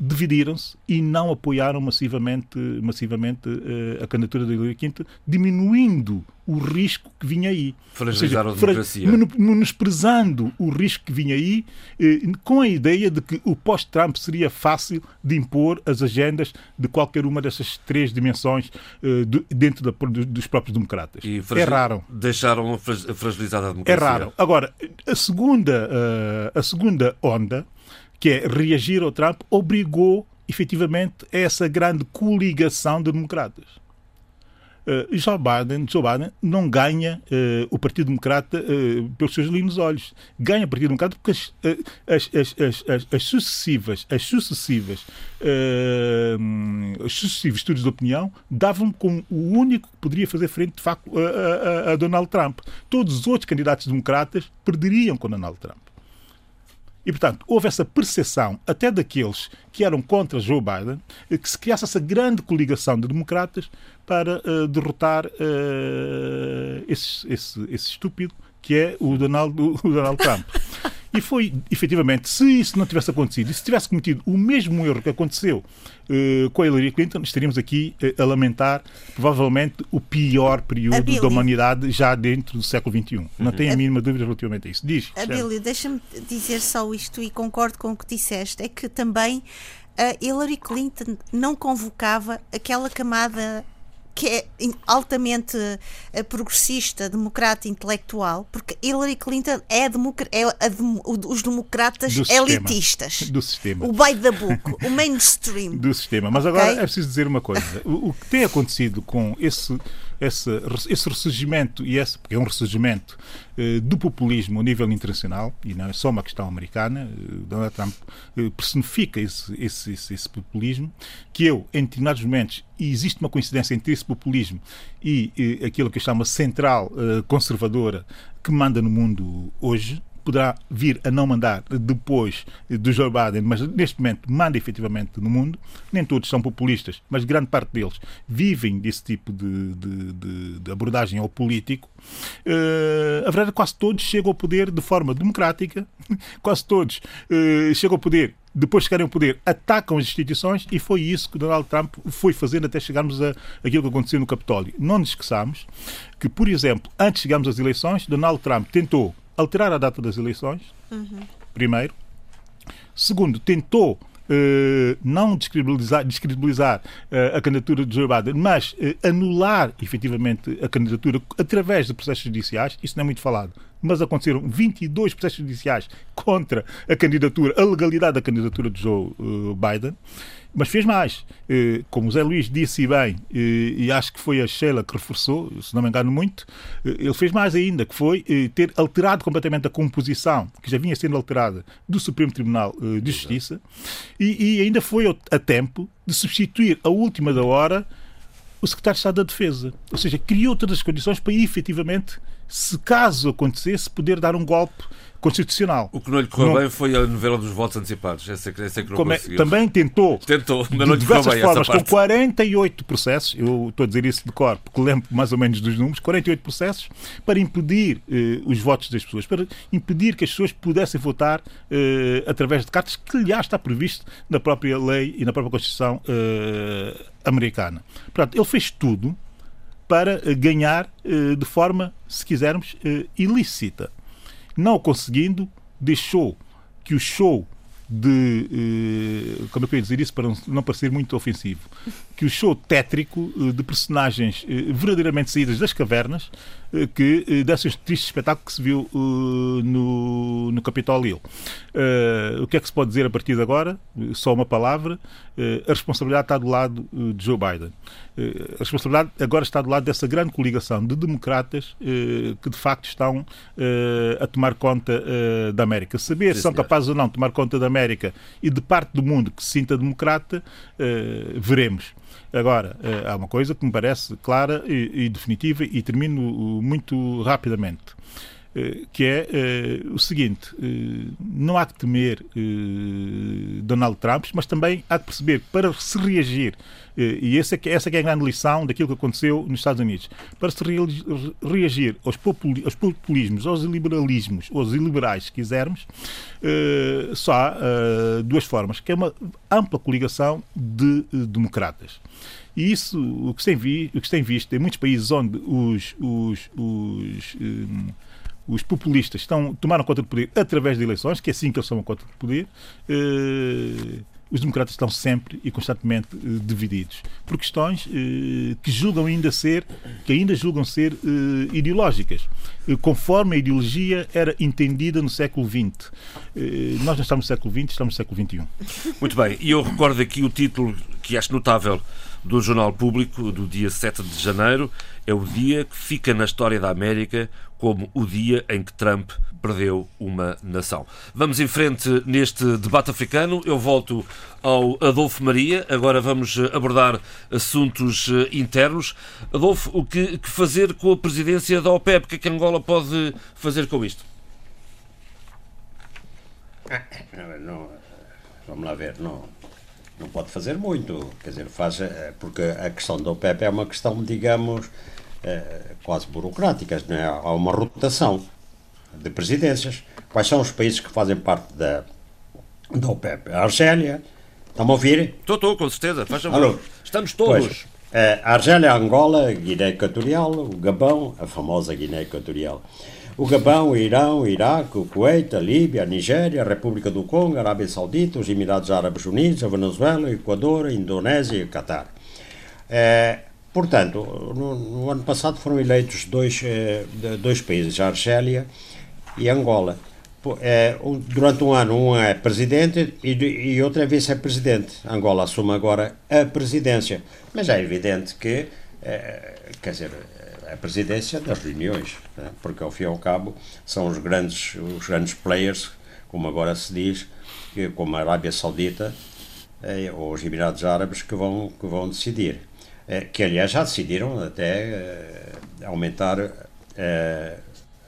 dividiram-se e não apoiaram massivamente, massivamente uh, a candidatura de Hillary Clinton, diminuindo o risco que vinha aí. Fragilizaram a democracia. Menosprezando o risco que vinha aí, eh, com a ideia de que o pós-Trump seria fácil de impor as agendas de qualquer uma dessas três dimensões eh, dentro da, dos próprios democratas. E Erraram. Deixaram fragilizada a democracia. Erraram. Agora, a segunda, a segunda onda que é reagir ao Trump, obrigou efetivamente a essa grande coligação de democratas. Uh, Joe, Biden, Joe Biden não ganha uh, o Partido Democrata uh, pelos seus lindos olhos. Ganha o Partido Democrata porque as, as, as, as, as sucessivas, as sucessivas, os sucessivos estudos de opinião davam como o único que poderia fazer frente, de facto, a, a, a Donald Trump. Todos os outros candidatos democratas perderiam com Donald Trump. E, portanto, houve essa percepção, até daqueles que eram contra Joe Biden, que se criasse essa grande coligação de democratas para uh, derrotar uh, esse, esse, esse estúpido que é o Donald, o Donald Trump. E foi, efetivamente, se isso não tivesse acontecido, e se tivesse cometido o mesmo erro que aconteceu uh, com a Hillary Clinton, estaríamos aqui uh, a lamentar provavelmente o pior período da humanidade já dentro do século XXI. Uhum. Não tenho a mínima dúvida relativamente a isso. Diz. Abílio, deixa-me dizer só isto e concordo com o que disseste, é que também a Hillary Clinton não convocava aquela camada que é altamente uh, progressista, democrata, intelectual, porque Hillary Clinton é, é a, os democratas do elitistas. Sistema. Do sistema. O by the book, o mainstream. *laughs* Do sistema. Mas okay? agora é preciso dizer uma coisa. O, o que tem acontecido com esse esse, esse ressurgimento, e esse, porque é um ressurgimento eh, do populismo a nível internacional, e não é só uma questão americana, eh, Donald Trump eh, personifica esse, esse, esse, esse, populismo, que eu, em determinados momentos, e existe uma coincidência entre esse populismo e aquilo que eu chamo central conservadora que manda no mundo hoje, poderá vir a não mandar depois do Joe Biden, mas neste momento manda efetivamente no mundo. Nem todos são populistas, mas grande parte deles vivem desse tipo de, de, de, de abordagem ao político. Uh, a verdade é que quase todos chegam ao poder de forma democrática, *laughs* quase todos uh, chegam ao poder depois de chegarem ao poder, atacam as instituições e foi isso que Donald Trump foi fazendo até chegarmos a aquilo que aconteceu no Capitólio. Não nos esqueçamos que, por exemplo, antes de chegarmos às eleições, Donald Trump tentou alterar a data das eleições, uhum. primeiro. Segundo, tentou Uh, não descredibilizar, descredibilizar uh, a candidatura de Joe Biden, mas uh, anular efetivamente a candidatura através de processos judiciais, isso não é muito falado, mas aconteceram 22 processos judiciais contra a candidatura, a legalidade da candidatura de Joe Biden. Mas fez mais. Eh, como o Zé Luís disse bem, eh, e acho que foi a Sheila que reforçou, se não me engano muito, eh, ele fez mais ainda, que foi ter alterado completamente a composição, que já vinha sendo alterada, do Supremo Tribunal de Justiça, e, e ainda foi a tempo de substituir a última da hora o Secretário de Estado da Defesa. Ou seja, criou todas as condições para efetivamente, se caso acontecesse, poder dar um golpe constitucional. O que não lhe correu não... bem foi a novela dos votos antecipados. Essa, essa que não Como é, também tentou. Tentou, mas não lhe diversas bem formas, com 48 processos, eu estou a dizer isso de cor, porque lembro mais ou menos dos números, 48 processos para impedir eh, os votos das pessoas, para impedir que as pessoas pudessem votar eh, através de cartas, que aliás está previsto na própria lei e na própria Constituição eh, americana. Portanto, ele fez tudo para ganhar eh, de forma, se quisermos, eh, ilícita. Não conseguindo, deixou que o show de. Eh, como é que eu ia dizer isso para não parecer muito ofensivo? Que o show tétrico eh, de personagens eh, verdadeiramente saídas das cavernas eh, que desse este triste espetáculo que se viu no, no Capitol Hill. O que é que se pode dizer a partir de agora? Só uma palavra. A responsabilidade está do lado de Joe Biden. a responsabilidade agora está do lado dessa grande coligação de democratas que de facto estão a tomar conta da América. Saber se são capazes ou não de tomar conta da América e de parte do mundo que se sinta democrata, veremos. Agora, há uma coisa que me parece clara e, definitiva e termino muito rapidamente. Eh, que é uh, o seguinte: não há que temer Donald Trump, mas também há que perceber para se reagir, e essa é, essa é, que é a grande lição daquilo que aconteceu nos Estados Unidos, para se re reagir aos, populi aos, populismos, aos liberalismos, aos iliberais, se quisermos, só há duas formas, que é uma ampla coligação de democratas. E isso, o que, se tem vi, o que tem visto em muitos países onde os, os, os os populistas estão, tomaram conta do poder através de eleições, que é assim que eles tomam conta do poder, eh, os democratas estão sempre e constantemente eh, divididos por questões eh, que julgam ainda ser, que ainda julgam ser eh, ideológicas, eh, conforme a ideologia era entendida no século XX. Eh, nós não estamos no século XX, estamos no século XXI. Muito bem, e eu recordo aqui o título que acho notável do Jornal Público do dia 7 de janeiro. É o dia que fica na história da América como o dia em que Trump perdeu uma nação. Vamos em frente neste debate africano. Eu volto ao Adolfo Maria. Agora vamos abordar assuntos eh, internos. Adolfo, o que, que fazer com a presidência da OPEP? O que é que Angola pode fazer com isto? *coughs* Não, vamos lá ver. Não, não pode fazer muito. Quer dizer, faz, eh, porque a questão da OPEP é uma questão, digamos, quase burocráticas. Não é? Há uma rotação de presidências. Quais são os países que fazem parte da, da OPEP? A Argélia. Estão a ouvir? Estou, estou, com certeza. Faz favor. Estamos todos. Pois, eh, a Argélia, a Angola, Guiné Equatorial, o Gabão, a famosa Guiné Equatorial. O Gabão, o Irão, o Iraque, o Kuwait, a Líbia, a Nigéria, a República do Congo, a Arábia Saudita, os Emirados Árabes Unidos, a Venezuela, o Equador, a Indonésia e o Catar. É, portanto, no, no, ano passado foram eleitos dois, é, dois países, a Argélia e Angola. É, durante um ano, um é presidente e, e outro é vice-presidente. Angola assume agora a presidência. Mas é evidente que, é, quer dizer, a presidência das reuniões, né? porque ao fim e ao cabo são os grandes, os grandes players, como agora se diz, que, como a Arábia Saudita eh, ou os Emirados Árabes, que vão, que vão decidir. Eh, que aliás já decidiram até eh, aumentar eh,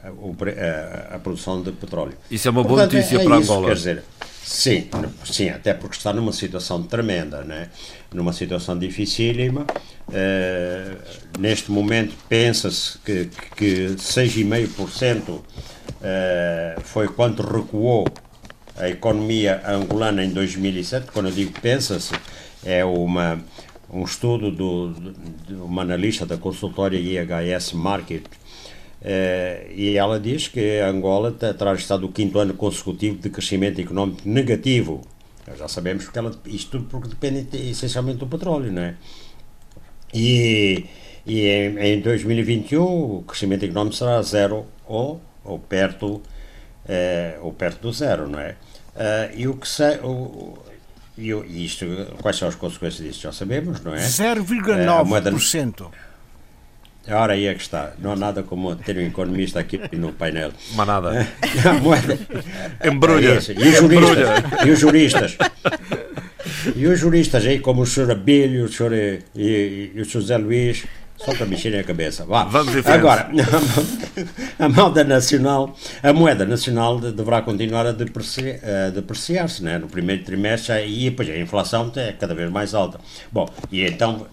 a, a, produção de petróleo. Isso é uma boa Portanto, notícia é, para isso, Angola. Quer dizer, sim, sim, até porque está numa situação tremenda, né? numa situação dificílima. Uh, neste momento pensa-se que, que 6,5% uh, foi quanto recuou a economia angolana em 2007. Quando eu digo pensa-se, é uma, um estudo do, de uma analista da consultória IHS Market Uh, e ela diz que a Angola terá estado o quinto ano consecutivo de crescimento económico negativo. Já sabemos que ela, isto tudo porque depende essencialmente do petróleo, não é? E, e em, em 2021 o crescimento económico será zero ou, ou, perto, uh, ou perto do zero, não é? Uh, e o que se, o, e isto, quais são as consequências disto já sabemos, não é? 0,9%. *laughs* Ora, aí é que está. Não há nada como ter um economista aqui no painel. Mas nada. *laughs* A moeda. Embrulha. É e, os juristas, e os juristas. E os juristas aí, como o Sr. Abílio, o Sr. E, e, e o Sr. José Luís, só para mexerem a cabeça. Vá. Vamos em Agora, *laughs* a moeda nacional, a moeda nacional deverá continuar a depreciar-se, né? no primeiro trimestre, e depois a inflação é cada vez mais alta. Bom, e então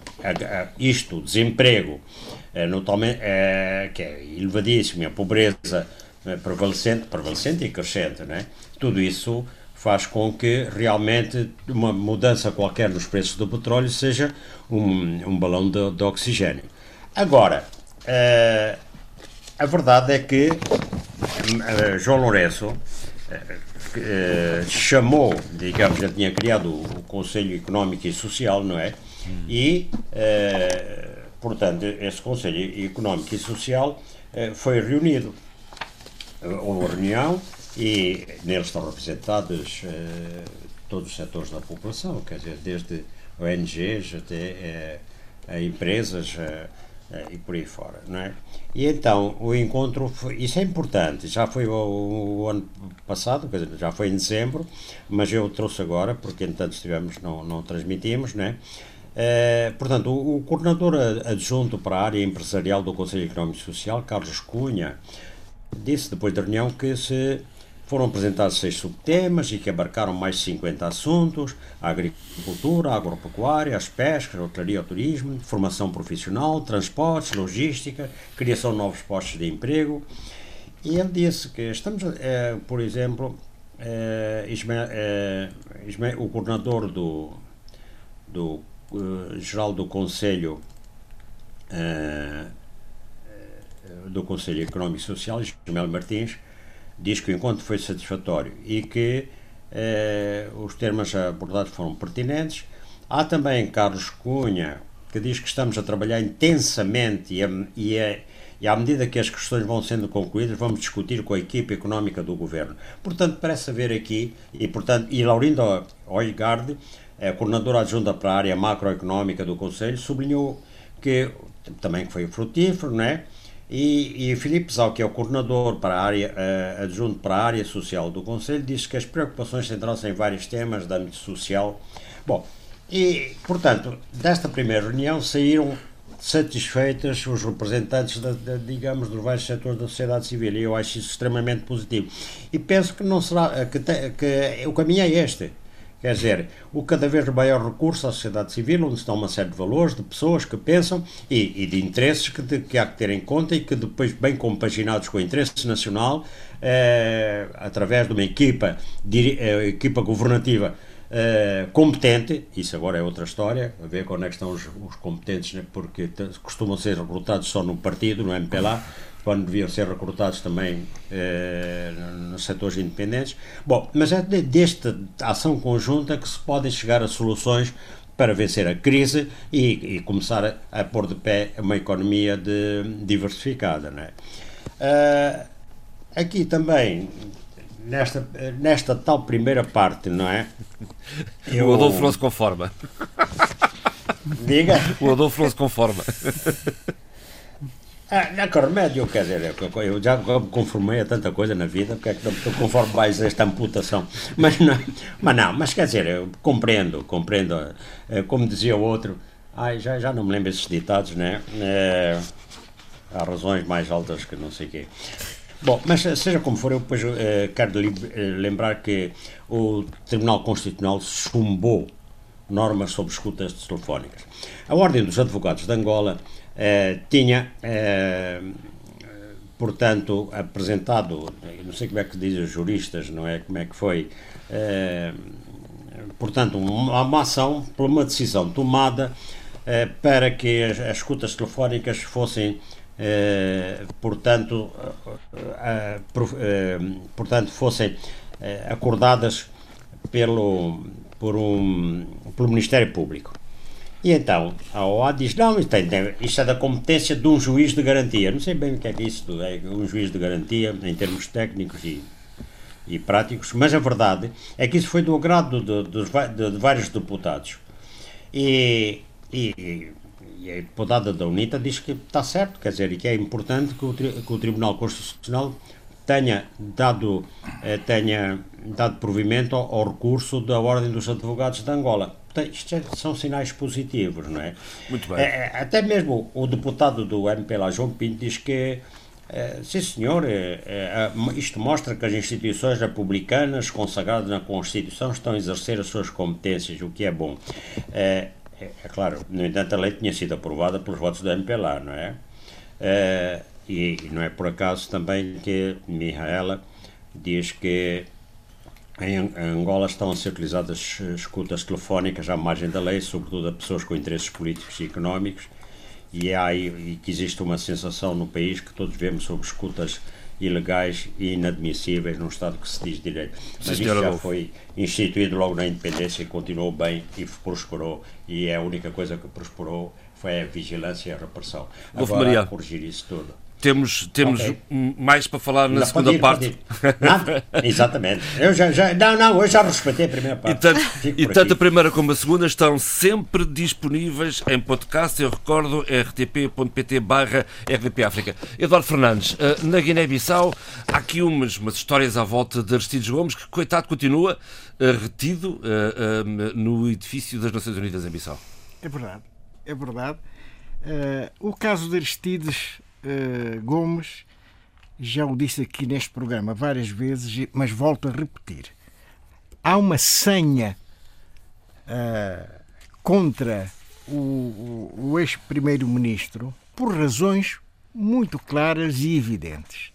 isto, desemprego, é, notamment, é, que é elevadíssimo, a pobreza é, prevalecente, prevalecente e crescente, né? tudo isso faz com que realmente uma mudança qualquer nos preços do petróleo seja um, um balão de, de oxigênio. Agora, uh, a verdade é que uh, João Lourenço uh, chamou, digamos, já tinha criado o, Conselho Económico e Social, não é? E Portanto, esse Conselho Económico e Social eh, foi reunido. Houve reunião e neles estão representados eh, todos os setores da população, quer dizer, desde ONGs até eh, empresas e por aí fora, não é? E então o encontro, foi, isso é importante, já foi o, o, ano passado, já foi em dezembro, mas eu trouxe agora, porque entanto estivemos, não, não transmitimos, não é? Eh, portanto, o, o, coordenador adjunto para a área empresarial do Conselho Económico e Social, Carlos Cunha, disse depois da reunião que se foram apresentados seis subtemas e que abarcaram mais de 50 assuntos: a agricultura, a agropecuária, as pescas, a hotelaria, o turismo, formação profissional, transportes, logística, criação de novos postos de emprego. E ele disse que estamos, eh, por exemplo, eh, eh, o coordenador do, do uh, geral do Conselho uh, do Conselho Económico e Social, Ismael Martins, diz que o encontro foi satisfatório e que uh, os termos abordados foram pertinentes. Há também Carlos Cunha, que diz que estamos a trabalhar intensamente e, a, e, a, e à medida que as questões vão sendo concluídas, vamos discutir com a equipe económica do governo. Portanto, parece haver aqui, e, portanto, e Laurindo Oigard a coordenadora adjunta para a área macroeconómica do Conselho, sublinhou que também foi frutífero, né? E, e Filipe Zau, que é o coordenador para a área, uh, adjunto para a área social do Conselho, disse que as preocupações centraram-se em vários temas de âmbito social. Bom, e, portanto, desta primeira reunião saíram satisfeitas os representantes, da, digamos, dos vários setores da sociedade civil, e eu acho isso extremamente positivo. E penso que não será, que, te, que o caminho é este Quer dizer, o cada vez maior recurso à sociedade civil, onde estão uma série de valores, de pessoas que pensam e, e de interesses que, de, que, há que ter em conta e que depois, bem compaginados com o interesse nacional, eh, através de uma equipa, de, eh, equipa governativa eh, competente, isso agora é outra história, a ver quando é que estão os, os competentes, né, porque costumam ser recrutados só no partido, no MPLA, quando deviam ser recrutados também eh, nos setores independentes. Bom, mas é desta ação conjunta que se podem chegar a soluções para vencer a crise e, e começar a, a, pôr de pé uma economia de, diversificada. Não é? Uh, aqui também, nesta, nesta tal primeira parte, não é? *laughs* Eu... O Adolfo não se conforma. Diga. O Adolfo não se conforma. *laughs* Ah, não, que remédio, quer dizer, eu já me conformei a tanta coisa na vida, porque é que eu conformo mais a esta amputação. Mas não, mas não, mas quer dizer, eu compreendo, compreendo, eh, como dizia o outro, ai, já, já não me lembro esses ditados, né? É, há razões mais altas que não sei o quê. Bom, mas seja como for, eu depois é, quero lembrar que o Tribunal Constitucional chumbou normas sobre escutas telefónicas. A Ordem dos Advogados de Angola eh, tinha, eh, portanto, apresentado, não sei como é que dizem os juristas, não é? Como é que foi, eh, portanto, uma, uma ação por uma decisão tomada para que as, as escutas telefónicas fossem portanto, portanto fossem acordadas pelo, por um, pelo Ministério Público. E então a OA diz: não, isto, é, isto é da competência de um juiz de garantia. Não sei bem o que é que isso é, um juiz de garantia em termos técnicos e, e práticos, mas a verdade é que isso foi do agrado de, de, de, de vários deputados. E, e, e, a deputada da UNITA diz que está certo, quer dizer, e que é importante que o, que o Tribunal Constitucional tenha dado, eh, tenha dado provimento ao, ao recurso da Ordem dos Advogados de Angola são sinais positivos, não é? Muito bem. É, é até mesmo o deputado do MPLA, João Pinto, diz que é, sim, senhor, é, é, isto mostra que as instituições republicanas consagradas na Constituição estão a exercer as suas competências, o que é bom. É, é, é claro, no entanto, a lei tinha sido aprovada pelos votos do MPLA, não é? é e não é por acaso também que Mihaela diz que em Angola estão a ser utilizadas escutas telefónicas à margem da lei, sobretudo a pessoas com interesses políticos e económicos, e, há, e que existe uma sensação no país que todos vemos sobre escutas ilegais e inadmissíveis num Estado que se diz direito. Mas Sim, isso já foi instituído logo na independência e continuou bem e prosperou, e é a única coisa que prosperou foi a vigilância e a repressão. Agora, Maria. corrigir isso tudo. Temos, temos okay. mais para falar na não, segunda ir, parte. Nada, exatamente. Eu já, já, não, não, eu já respeitei a primeira parte. E tanto, e tanto a primeira como a segunda estão sempre disponíveis em podcast. Eu recordo rtp.pt barra RDP África. Eduardo Fernandes, eh, na Guiné-Bissau há aqui umas, umas histórias à volta de Aristides Gomes, que coitado continua eh, retido uh, no edifício das Nações Unidas em Bissau. É verdade, é verdade. Uh, o caso de Aristides uh, Gomes, já o disse aqui neste programa várias vezes, mas volto a repetir. Há uma senha uh, contra o, o, o ex-primeiro-ministro por razões muito claras e evidentes.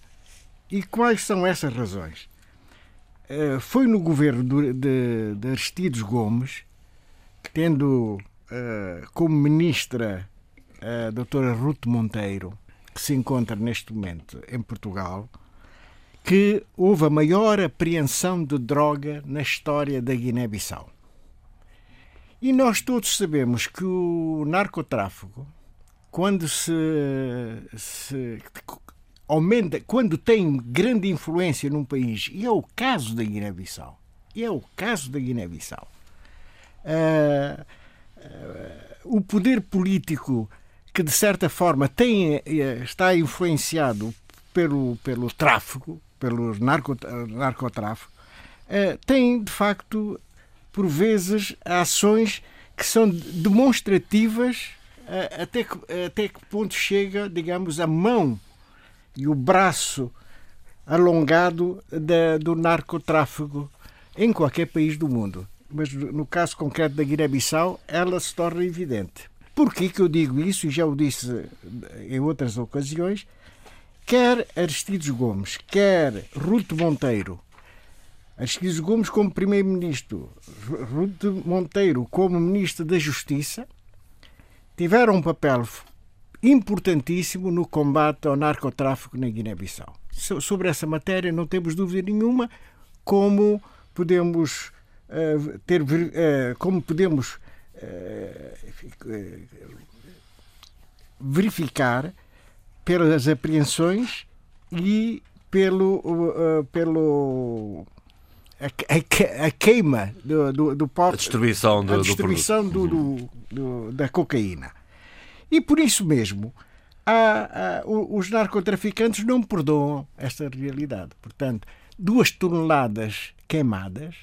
E quais são essas razões? foi no governo de, de Aristides Gomes, tendo como ministra a doutora Ruth Monteiro, que se encontra neste momento em Portugal, que houve a maior apreensão de droga na história da Guiné-Bissau. E nós todos sabemos que o narcotráfico, quando se, se aumenta, quando tem grande influência num país, e é o caso da Guiné-Bissau, e é o caso da Guiné-Bissau, uh, uh, o poder político que de certa forma tem, eh, está influenciado pelo, pelo tráfico, pelo narco, narcotráfico, eh, tem de facto, por vezes, ações que são demonstrativas eh, até que, até que ponto chega, digamos, a mão e o braço alongado da, do narcotráfico em qualquer país do mundo. Mas no caso concreto da Guiné-Bissau, ela se torna evidente. Por que eu digo isso, e já o disse em outras ocasiões, quer Aristides Gomes, quer Ruth Monteiro, Aristides Gomes como Primeiro-Ministro, Ruth Monteiro como Ministro da Justiça, tiveram um papel importantíssimo no combate ao narcotráfico na Guiné-Bissau. Sobre essa matéria não temos dúvida nenhuma como podemos uh, ter uh, como podemos verificar pelas apreensões e pelo, uh, pelo a, a, queima do, do, do a distribuição, do, a distribuição do, do, do, da cocaína. E por isso mesmo, há, há, os narcotraficantes não perdoam esta realidade. Portanto, duas toneladas queimadas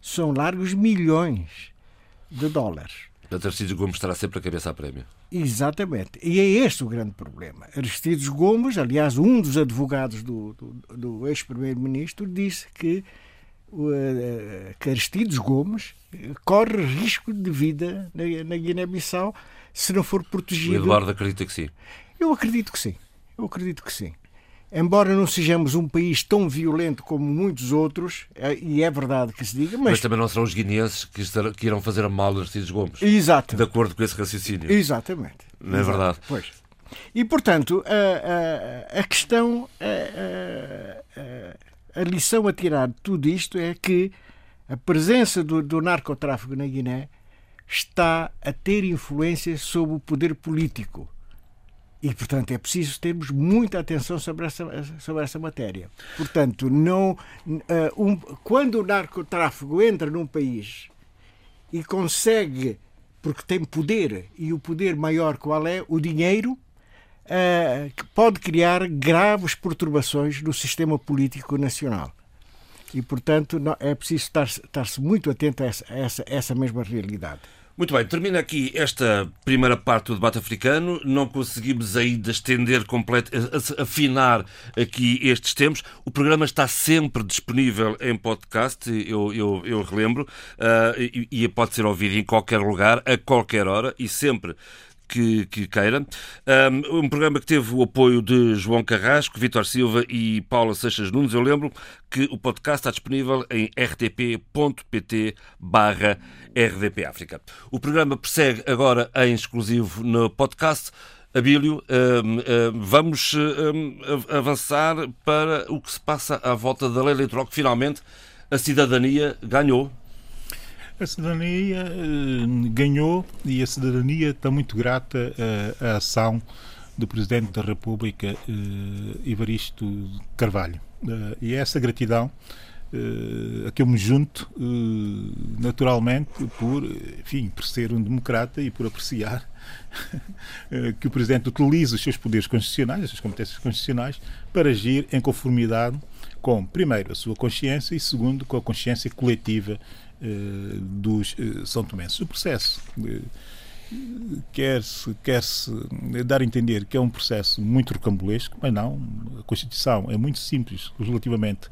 são largos milhões de dólares. Portanto, Aristides Gomes estará sempre a cabeça a prémio. Exatamente. E é este o grande problema. Aristides Gomes, aliás, um dos advogados do, do, do ex-primeiro-ministro, disse que, uh, que Aristides Gomes corre risco de vida na, na Guiné-Bissau se não for protegido. O Eduardo acredita que sim. Eu acredito que sim. Eu acredito que sim embora não sejamos um país tão violento como muitos outros, é, e é verdade que se diga, mas, mas também não serão os guineenses que, estarão, que irão fazer a mal a Aristides Gomes. Exato. De acordo com esse raciocínio. Exatamente. Não é verdade? Pois. E, portanto, a, a, a questão, a, a, a, lição a tirar de tudo isto é que a presença do, do narcotráfico na Guiné está a ter influência sobre o poder político e, portanto, é preciso termos muita atenção sobre essa, sobre essa matéria. Portanto, não, uh, um, quando o narcotráfico entra num país e consegue, porque tem poder, e o poder maior qual é? O dinheiro, uh, pode criar graves perturbações no sistema político nacional. E, portanto, é preciso estar-se estar muito atento a essa, a essa, a essa mesma realidade. Muito bem, termina aqui esta primeira parte do debate africano. Não conseguimos ainda estender, completo, afinar aqui estes temas. O programa está sempre disponível em podcast, eu, eu, eu relembro, uh, e, e pode ser ouvido em qualquer lugar, a qualquer hora e sempre que, que queira. Um, programa que teve o apoio de João Carrasco, Vítor Silva e Paula Seixas Nunes. Eu lembro que o podcast está disponível em rtp.pt barra RDP África. O programa persegue agora em exclusivo no podcast. Abílio, vamos avançar para o que se passa à volta da lei eleitoral, que finalmente a cidadania ganhou a cidadania uh, ganhou e a cidadania está muito grata à ação do Presidente da República, uh, Evaristo Carvalho. e é essa gratidão a que eu me junto naturalmente por, enfim, por ser um democrata e por apreciar *laughs* que o Presidente utilize os seus poderes constitucionais, as suas competências constitucionais, para agir em conformidade com, primeiro, a sua consciência e, segundo, com a consciência coletiva eh, dos eh, São Tomenses. O processo quer-se quer -se dar a entender que é um processo muito rocambolesco, mas não. A Constituição é muito simples relativamente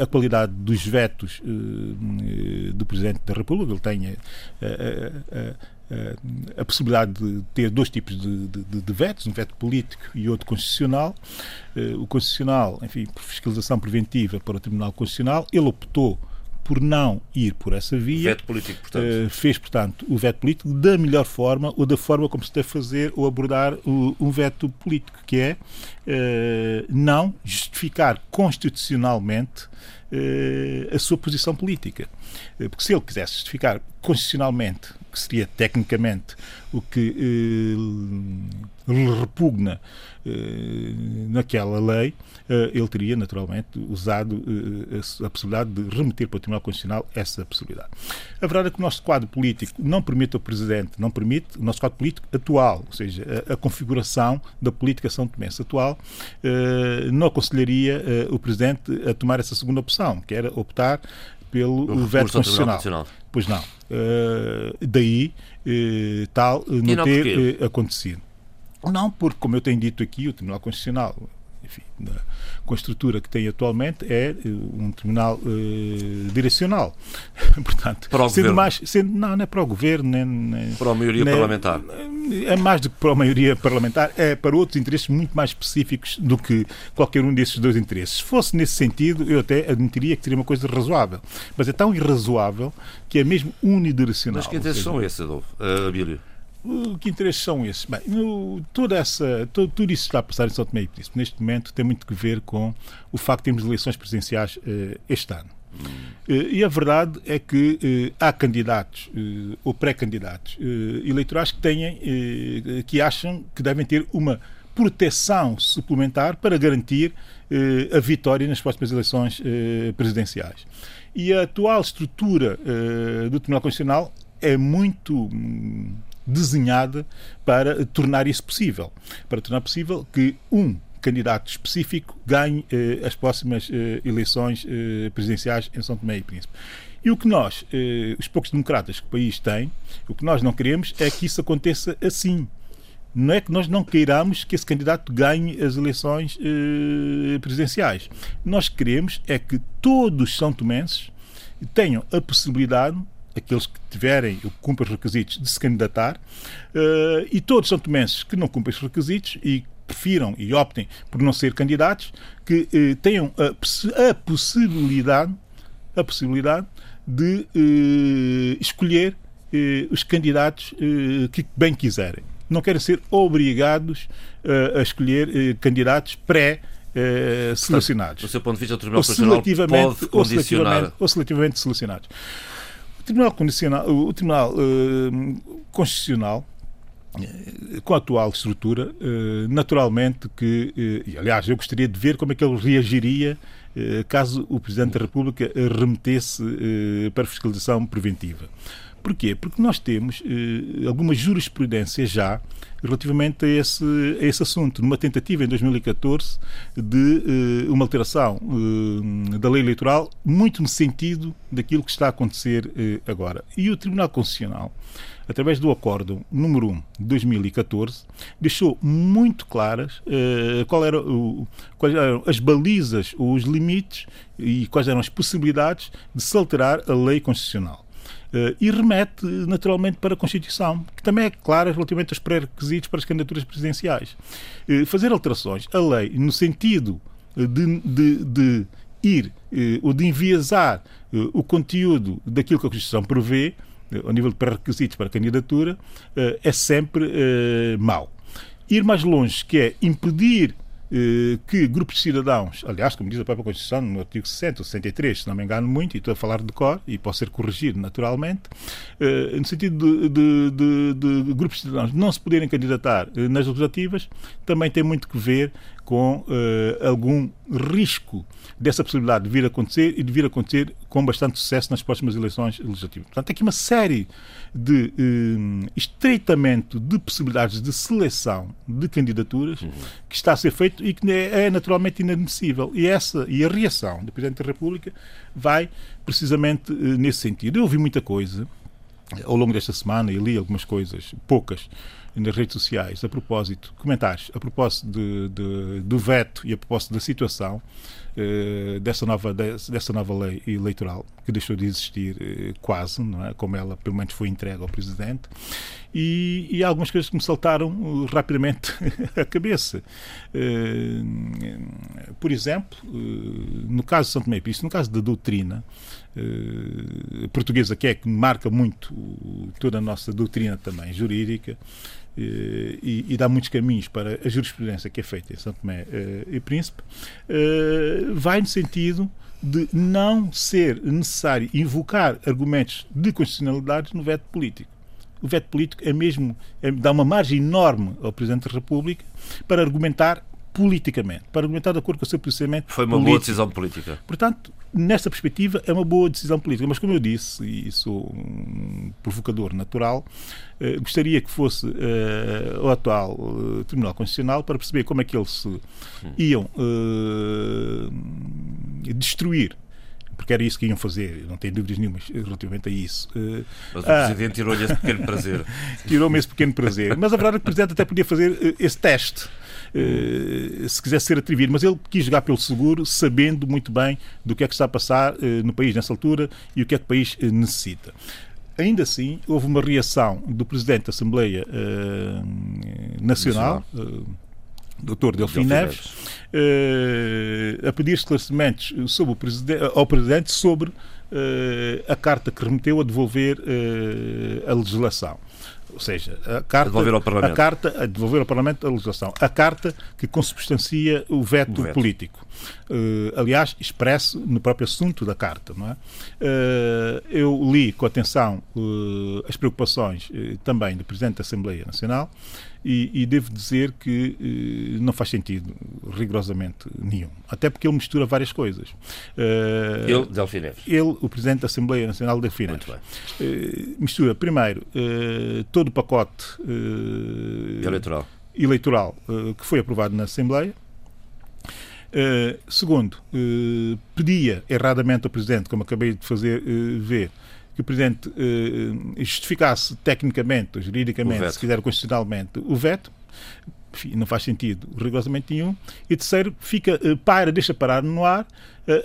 à qualidade dos vetos do Presidente da República. Ele tem a possibilidade de ter dois tipos de, de, de, vetos, um veto político e outro constitucional. O constitucional, enfim, por fiscalização preventiva para o Tribunal Constitucional, ele optou por não ir por essa via. Veto político, portanto. Uh, fez, portanto, o veto político da melhor forma ou da forma como se deve fazer ou abordar o, um veto político, que é uh, não justificar constitucionalmente uh, a sua posição política. porque se ele quisesse justificar constitucionalmente, que seria tecnicamente o que lhe repugna naquela lei, eh, ele teria naturalmente usado eh, a possibilidade de remeter para o Tribunal Constitucional essa possibilidade. A verdade é que o nosso quadro político não permite ao Presidente, não permite, o nosso quadro político atual, ou seja, a, a configuração da política São Tomense atual, eh, não aconselharia o Presidente a tomar essa segunda opção, que era optar pelo veto constitucional. Pois não. Uh, daí uh, tal uh, não, não ter acontecido. Não, porque, como eu tenho dito aqui, o Tribunal Constitucional enfim, na, com a estrutura que tem atualmente, é eh, um tribunal uh, direcional. *laughs* Portanto, para o sendo governo. mais, sendo, não, não é para o governo, nem, nem para a maioria nem, parlamentar. É mais do que para a maioria parlamentar, é para outros interesses muito mais específicos do que qualquer um desses dois interesses. Se fosse nesse sentido, eu até admitiria que seria uma coisa razoável. Mas é tão irrazoável que é mesmo unidirecional. Mas que interesses são esses, Adolfo, uh, Abílio? Que interesses são esses? Bem, no, toda essa, todo, tudo isso está a passar em São Tomé e Príncipe neste momento tem muito que ver com o facto de termos eleições presidenciais uh, este ano. Uh, e a verdade é que uh, há candidatos ou pré-candidatos eleitorais que têm, que acham que devem ter uma proteção suplementar para garantir a vitória nas próximas eleições presidenciais. E a atual estrutura do Tribunal Constitucional é muito hum, desenhada para tornar isso possível. Para tornar possível que um candidato específico ganhe eh, as próximas eh, eleições eh, presidenciais em São Tomé e Príncipe. E o que nós, eh, os poucos democratas que o país tem, o que nós não queremos é que isso aconteça assim. Não é que nós não queiramos que esse candidato ganhe as eleições eh, presidenciais. Nós queremos é que todos os são tomenses tenham a possibilidade aqueles que tiverem, que cumprem os requisitos de se candidatar, uh, e todos são tomenses que não cumprem os requisitos e prefiram e optem por não ser candidatos, que uh, tenham a, a, possibilidade, a possibilidade de uh, escolher os candidatos que bem quiserem. Não querem ser obrigados a escolher candidatos pré- selecionados. Do seu ponto de vista, o Tribunal Constitucional pode condicionar... Ou seletivamente, ou seletivamente selecionados. O Tribunal, o Tribunal uh, Constitucional, uh, com a atual estrutura, uh, naturalmente que, e aliás, eu gostaria de ver como é que ele reagiria caso o Presidente da República remetesse para fiscalização preventiva. Porquê? Porque nós temos alguma jurisprudência já relativamente a esse, a esse assunto, numa tentativa em 2014 de uh, uma alteração uh, da lei eleitoral, muito no sentido daquilo que está a acontecer uh, agora. E o Tribunal Constitucional, através do Acórdão número 1 de 2014, deixou muito claras qual era o, quais eram as balizas ou os limites e quais eram as possibilidades de se alterar a lei constitucional. Uh, e remete naturalmente para a Constituição, que também é clara relativamente aos pré-requisitos para as candidaturas presidenciais. Uh, fazer alterações à lei no sentido de, de, de ir ou de enviesar o conteúdo daquilo que a Constituição prevê, ao nível de pré-requisitos para a candidatura, é sempre mau. Ir mais longe, que é impedir eh, que grupos de cidadãos, aliás, como diz a própria Constituição, no artigo 60 ou 63, se não me engano muito, e estou a falar de cor, e posso ser corrigido naturalmente, eh, no sentido de, de, de, de, grupos de cidadãos não se poderem candidatar eh, nas legislativas, também tem muito que ver com algum risco dessa possibilidade de vir a acontecer e de vir a acontecer com bastante sucesso nas próximas eleições legislativas. Portanto, aqui uma série de eh, estreitamento de possibilidades de seleção de candidaturas uhum. que está a ser feito e que é, é naturalmente inadmissível. E essa e a reação do Presidente da República vai precisamente eh, nesse sentido. Eu ouvi muita coisa ao longo desta semana e li algumas coisas, poucas, nas redes sociais, a propósito, comentários a propósito de, de, do veto e a propósito da situação eh, dessa, nova, dessa nova lei eleitoral, que deixou de existir eh, quase, não é? como ela pelo menos foi entregue ao Presidente, e, e algumas coisas que me saltaram uh, rapidamente *laughs* à cabeça. Uh, por exemplo, uh, no caso de Santo Tomé no caso da doutrina portuguesa, que é que marca muito toda a nossa doutrina também jurídica, e, e, dá muitos caminhos para a jurisprudência que é feita em São Tomé e Príncipe, vai no sentido de não ser necessário invocar argumentos de constitucionalidade no veto político. O veto político é mesmo é, dá uma margem enorme ao Presidente da República para argumentar politicamente, para argumentar de acordo com o seu posicionamento Foi uma político. boa decisão política. Portanto, nesta perspectiva, é uma boa decisão política. Mas, como eu disse, e sou um provocador natural, eh, gostaria que fosse eh, o atual eh, Tribunal Constitucional para perceber como é que eles se iam eh, destruir porque era isso que iam fazer, não tenho dúvidas nenhumas relativamente a isso. Eh, mas o ah, Presidente tirou-lhe esse pequeno prazer. *laughs* Tirou-me esse pequeno prazer. Mas a verdade é que o Presidente até podia fazer eh, esse teste. Uh, se quisesse ser atrevido, mas ele quis jogar pelo seguro, sabendo muito bem do que é que está a passar uh, no país nessa altura e o que é que o país uh, necessita. Ainda assim, houve uma reação do Presidente da Assembleia Nacional, Nacional. Dr. Delfim Neves, uh, a pedir esclarecimentos sobre o presidente, ao Presidente sobre uh, a carta que remeteu a devolver uh, a legislação. Ou seja, a carta, devolver ao Parlamento. A carta a devolver ao Parlamento a legislação. A carta que consubstancia o veto, o veto. político. Uh, aliás, expresso no próprio assunto da carta. Não é? Uh, eu li com atenção uh, as preocupações também do Presidente da Assembleia Nacional e, e devo dizer que não faz sentido rigorosamente nenhum. Até porque ele mistura várias coisas. ele, Delfim Neves. Ele, o Presidente da Assembleia Nacional, Delfim Neves. mistura, primeiro, todo o pacote eleitoral, eleitoral que foi aprovado na Assembleia, Uh, segundo, uh, pedia erradamente ao Presidente, como acabei de fazer uh, ver, que o Presidente justificasse tecnicamente juridicamente, se quiser constitucionalmente, o veto. Não faz sentido rigorosamente nenhum. E terceiro, fica, para, deixa parar no ar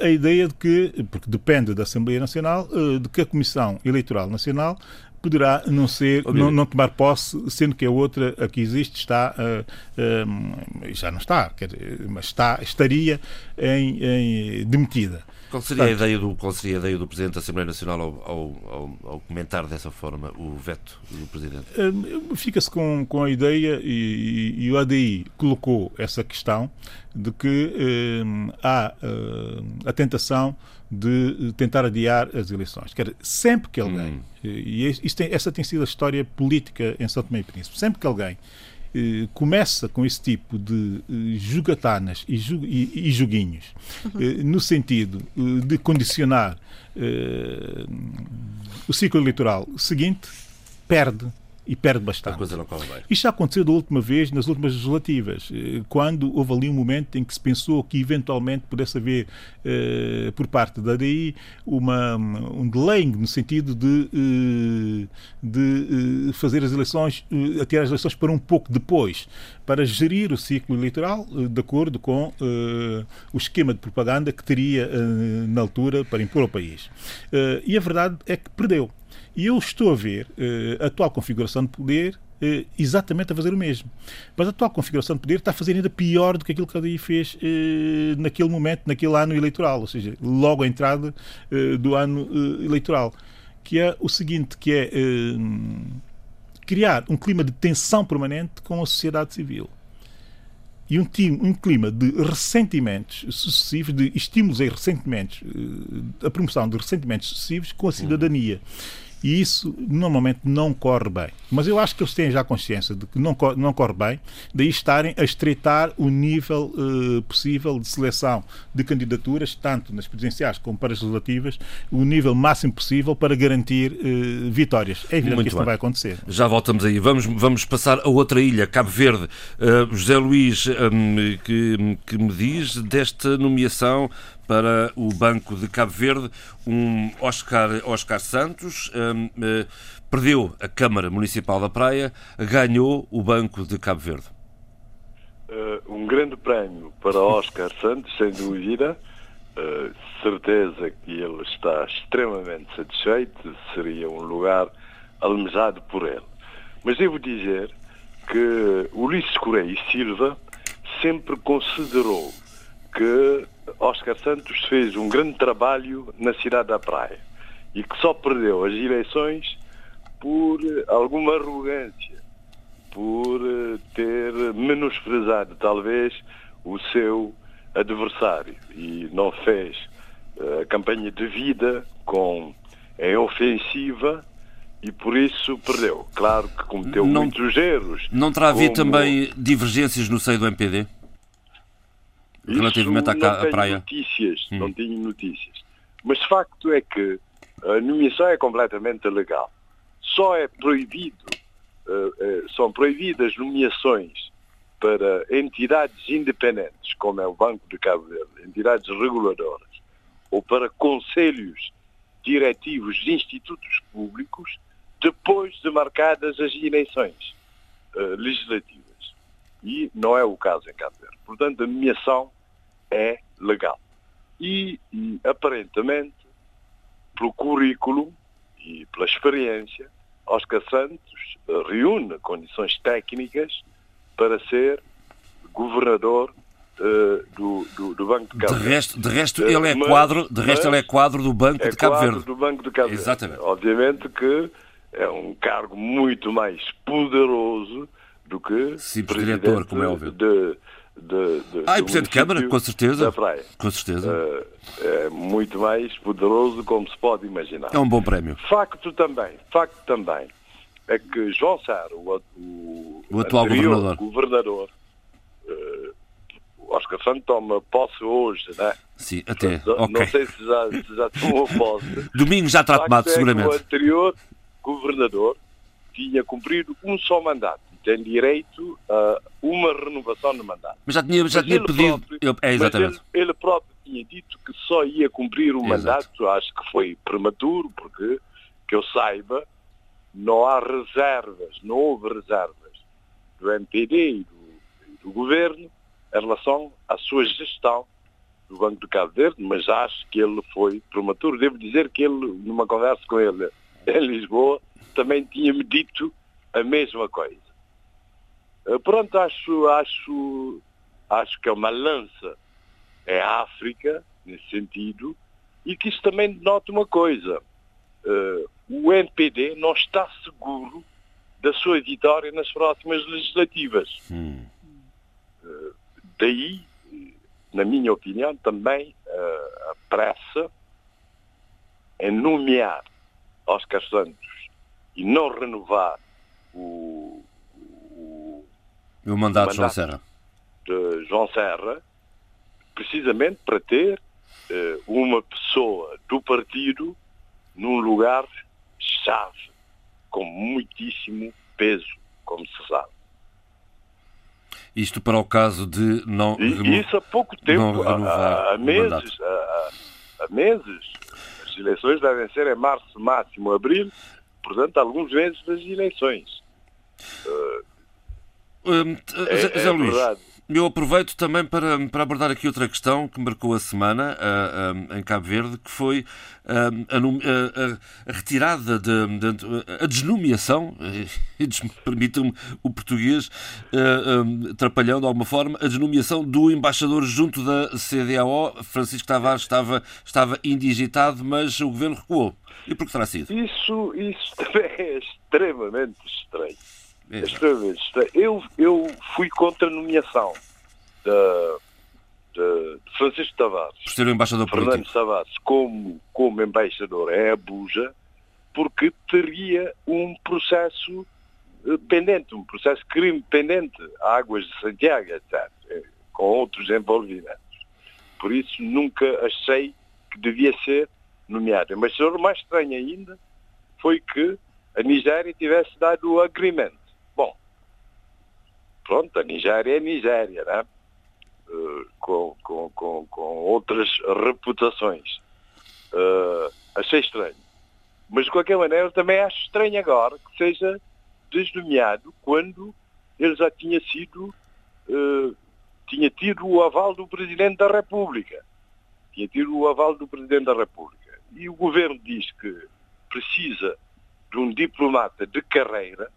a ideia de que, porque depende da Assembleia Nacional, de que a Comissão Eleitoral Nacional poderá não ser, não, não, tomar posse, sendo que a outra, a que existe, está, uh, uh, já não está, quer, mas está, estaria em, em demitida. Qual seria, Portanto, a ideia do, qual seria a ideia do Presidente da Assembleia Nacional ao, ao, ao, comentar dessa forma o veto do Presidente? Uh, Fica-se com, com a ideia, e, e, o ADI colocou essa questão, de que há a tentação de tentar adiar as eleições. Quer sempre que alguém, hum. e tem, essa tem sido a história política em São Tomé e Príncipe, sempre que alguém eh, começa com esse tipo de eh, jogatanas e, ju, e, e joguinhos, uhum. eh, no sentido de condicionar o ciclo eleitoral seguinte, perde e perde bastante. A coisa não corre bem. Isto já aconteceu da última vez nas últimas legislativas, eh, quando houve ali um momento em que se pensou que eventualmente pudesse haver, eh, por parte da ADI, uma, um delay no sentido de, eh, de fazer as eleições, atirar as eleições para um pouco depois, para gerir o ciclo eleitoral de acordo com o esquema de propaganda que teria na altura para impor ao país. e a verdade é que perdeu. E eu estou a ver uh, a atual configuração de poder uh, exatamente a fazer o mesmo. Mas a atual configuração de poder está a fazer ainda pior do que aquilo que a DI fez uh, naquele momento, naquele ano eleitoral, ou seja, logo à entrada do ano eleitoral. Que é o seguinte, que é criar um clima de tensão permanente com a sociedade civil e um, time, um, clima de ressentimentos sucessivos, de estímulos a ressentimentos, a promoção de ressentimentos sucessivos com a cidadania. Uhum. E isso normalmente não corre bem. Mas eu acho que eles têm já consciência de que não, não corre bem, daí estarem a estreitar o nível uh, possível de seleção de candidaturas, tanto nas presidenciais como para as legislativas, o nível máximo possível para garantir uh, vitórias. É evidente Muito que isso bem. não vai acontecer. Já voltamos aí. Vamos, vamos passar a outra ilha, Cabo Verde. Uh, José Luís, um, que, que me diz desta nomeação para o Banco de Cabo Verde, um Oscar, Oscar Santos, um, uh, Perdeu a Câmara Municipal da Praia, ganhou o Banco de Cabo Verde. Uh, um grande prémio para Oscar Santos, sem dúvida. Uh, certeza que ele está extremamente satisfeito, seria um lugar almejado por ele. Mas devo dizer que Ulisses Correia e Silva sempre considerou que Oscar Santos fez um grande trabalho na cidade da Praia e que só perdeu as eleições por alguma arrogância, por eh, ter menosprezado talvez o seu adversário e não fez eh, a campanha de vida com em ofensiva e por isso perdeu. Claro que cometeu não, muitos erros. Não terá havido como... também divergências no seio do MPD? Relativamente à, à praia? Notícias, hum. Não tenho notícias. Mas facto é que a nomeação é completamente legal. Só é proibido, uh, uh, são proibidas nomeações para entidades independentes, como é o Banco de Cabo Verde, entidades reguladoras, ou para conselhos diretivos de institutos públicos, depois de marcadas as eleições uh, legislativas. E não é o caso em Cabo Verde. Portanto, a nomeação é legal. E, e aparentemente, pelo currículo e pela experiência, Oscar Santos reúne condições técnicas para ser governador uh, do, do, do, Banco de Cabo Verde. De resto, de resto ele é mas, quadro, de resto ele é quadro do Banco é de Cabo Verde. do Banco de Cabo Exatamente. Verde. Obviamente que é um cargo muito mais poderoso do que simples diretor, como é óbvio. De, de, de, ah, e Presidente de Câmara, com certeza. Da praia. Com certeza. Uh, é muito mais poderoso, como se pode imaginar. É um bom prémio. Facto também, facto também, é que João Sá, o, o, o atual governador, governador uh, Oscar Santos toma posse hoje, né? Sim, até. Não, okay. não sei se já, se já tomou *laughs* posse. Domingo já está tomado, é seguramente. o anterior governador tinha cumprido um só mandato tem direito a uma renovação de mandato. Mas já tinha, já tinha pedido. Próprio, é, exatamente. Ele, ele, próprio tinha dito que só ia cumprir o mandato, acho que foi prematuro, porque, que eu saiba, não há reservas, não houve reservas do MPD e do, do governo em relação à sua gestão do Banco de Cabo Verde, mas acho que ele foi prematuro. Devo dizer que ele, numa conversa com ele em Lisboa, também tinha-me dito a mesma coisa. Eh, pronto, acho, acho, acho que é uma lança é a África, nesse sentido, e que isso também denota uma coisa. Uh, o MPD não está seguro da sua vitória nas próximas legislativas. Hum. Uh, daí, na minha opinião, também uh, a pressa em nomear Oscar Santos e não renovar o, o mandato, de João Serra. De João Serra, precisamente para ter uh, uma pessoa do partido num lugar chave, com muitíssimo peso, como se sabe. Isto para o caso de não e, Isso há pouco tempo, há, há meses, há, há, meses. As eleições devem ser em março, máximo abril, portanto, alguns meses das eleições. Uh, Zé é Luís, eu aproveito também para, para abordar aqui outra questão que marcou a semana uh, em Cabo Verde, que foi uh, a, a, retirada, de, de, a desnomeação, *laughs* permitam-me o português, um, atrapalhando de alguma forma, a desnomeação do embaixador junto da CDAO, Francisco Tavares estava, estava indigitado, mas o governo recuou. E por que terá sido? Isso, isso também *laughs* é extremamente estranho Extremamente Eu, eu fui contra a nomeação de, de, de Francisco Tavares. Por ser o embaixador Fernando político. Tavares como, como embaixador em Abuja, porque teria um processo eh, pendente, um processo de crime pendente, Águas de Santiago, etc., eh, com outros envolvimentos. Por isso nunca achei que devia ser nomeado. Mas o mais estranho ainda foi que a Nigéria tivesse dado o agreement pronto, a Nigéria é Nigéria, né? Uh, com, com, com, com, outras reputações. Uh, achei estranho. Mas, de qualquer maneira, também acho estranho agora que seja desnomeado quando ele já tinha sido, uh, tinha tido o aval do Presidente da República. Tinha tido o aval do Presidente da República. E o Governo diz que precisa de um diplomata de carreira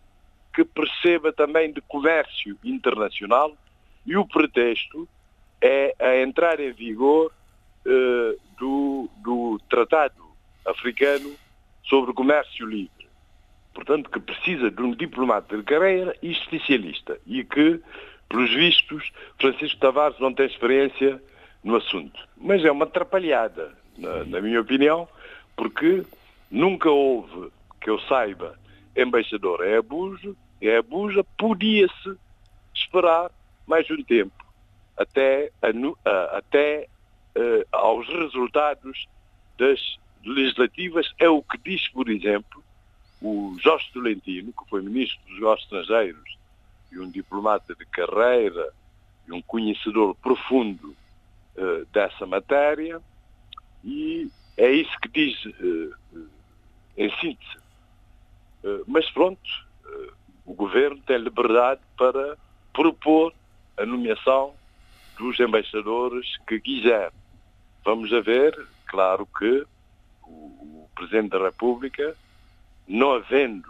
que perceba também de comércio internacional e o pretexto é a entrar em vigor uh, do, do Tratado Africano sobre Comércio Livre. Portanto, que precisa de um diplomata de carreira e especialista. E que, pelos vistos, Francisco Tavares não tem experiência no assunto. Mas é uma atrapalhada, na, na minha opinião, porque nunca houve, que eu saiba, embaixador é abuso, é abusa, podia-se esperar mais um tempo até, a, até uh, aos resultados das legislativas. É o que diz, por exemplo, o Jorge Tolentino, que foi ministro dos negócios estrangeiros e um diplomata de carreira e um conhecedor profundo uh, dessa matéria, e é isso que diz uh, em síntese. Uh, mas pronto, o governo tem liberdade para propor a nomeação dos embaixadores que quiser. Vamos a ver, claro que o Presidente da República não havendo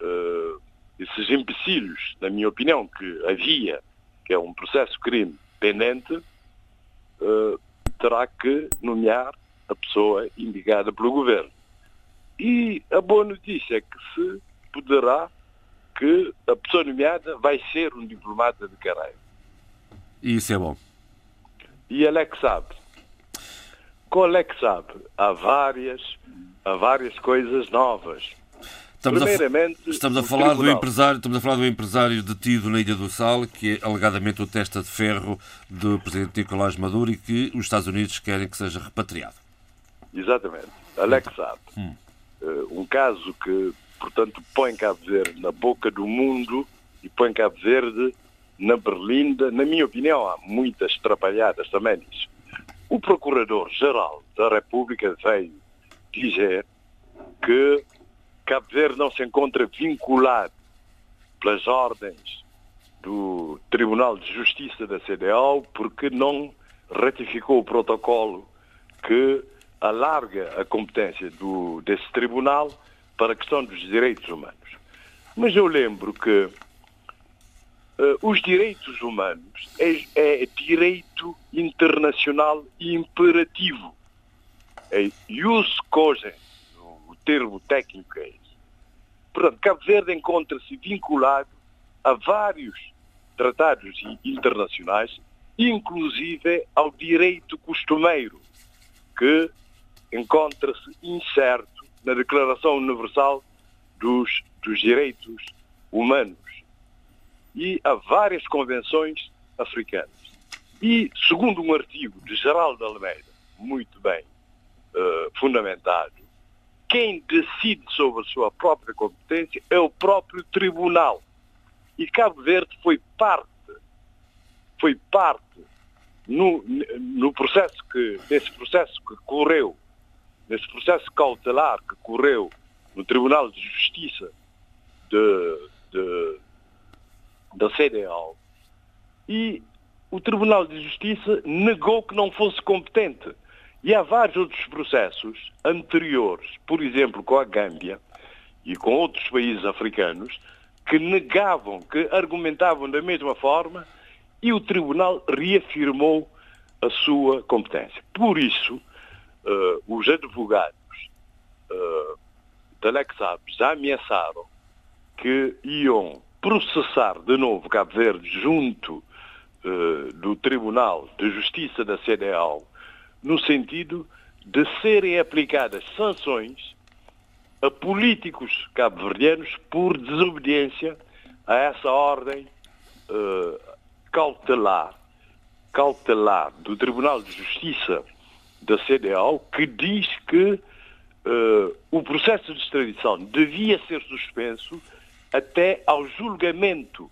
uh, esses empecilhos, na minha opinião, que havia, que é um processo crime pendente, uh, terá que nomear a pessoa indicada pelo governo. E a boa notícia é que se poderá que a pessoa nomeada vai ser um diplomata de carreira. E isso é bom. E ele é que sabe. Qual é que sabe? Há várias a várias coisas novas. Estamos Primeiramente, a, estamos a falar do empresário, estamos a falar do empresário detido na Ilha do Sal, que é alegadamente o testa de ferro do presidente Nicolás Maduro e que os Estados Unidos querem que seja repatriado. Exatamente. Alex sabe. Hum. Uh, um caso que, portanto, põe Cabo Verde na boca do mundo e põe Cabo Verde na berlinda. Na minha opinião, há muitas trapalhadas também nisso. O Procurador-Geral da República veio dizer que Cabo Verde não se encontra vinculado pelas ordens do Tribunal de Justiça da CDAO porque não ratificou o protocolo que alarga a competência do, desse tribunal para a questão dos direitos humanos. Mas eu lembro que uh, os direitos humanos é, é direito internacional imperativo é jus cogens, o termo técnico é esse. Portanto, Cabo Verde encontra-se vinculado a vários tratados internacionais, inclusive ao direito costumeiro, que encontra-se incerto na Declaração Universal dos, dos Direitos Humanos e a várias convenções africanas. E, segundo um artigo de Geraldo Almeida, muito bem uh, fundamentado, quem decide sobre a sua própria competência é o próprio tribunal. E Cabo Verde foi parte, foi parte no, no processo que, nesse processo que correu, nesse processo cautelar que correu no Tribunal de Justiça de, de, da CDAO, e o Tribunal de Justiça negou que não fosse competente. E há vários outros processos anteriores, por exemplo, com a Gâmbia e com outros países africanos, que negavam, que argumentavam da mesma forma e o Tribunal reafirmou a sua competência. Por isso, uh, os advogados uh, da Lexab já ameaçaram que iam processar de novo Cabo Verde junto uh, do Tribunal de Justiça da CDAO no sentido de serem aplicadas sanções a políticos cabo-verdianos por desobediência a essa ordem uh, cautelar, cautelar do Tribunal de Justiça da CDAO que diz que uh, o processo de extradição devia ser suspenso até ao julgamento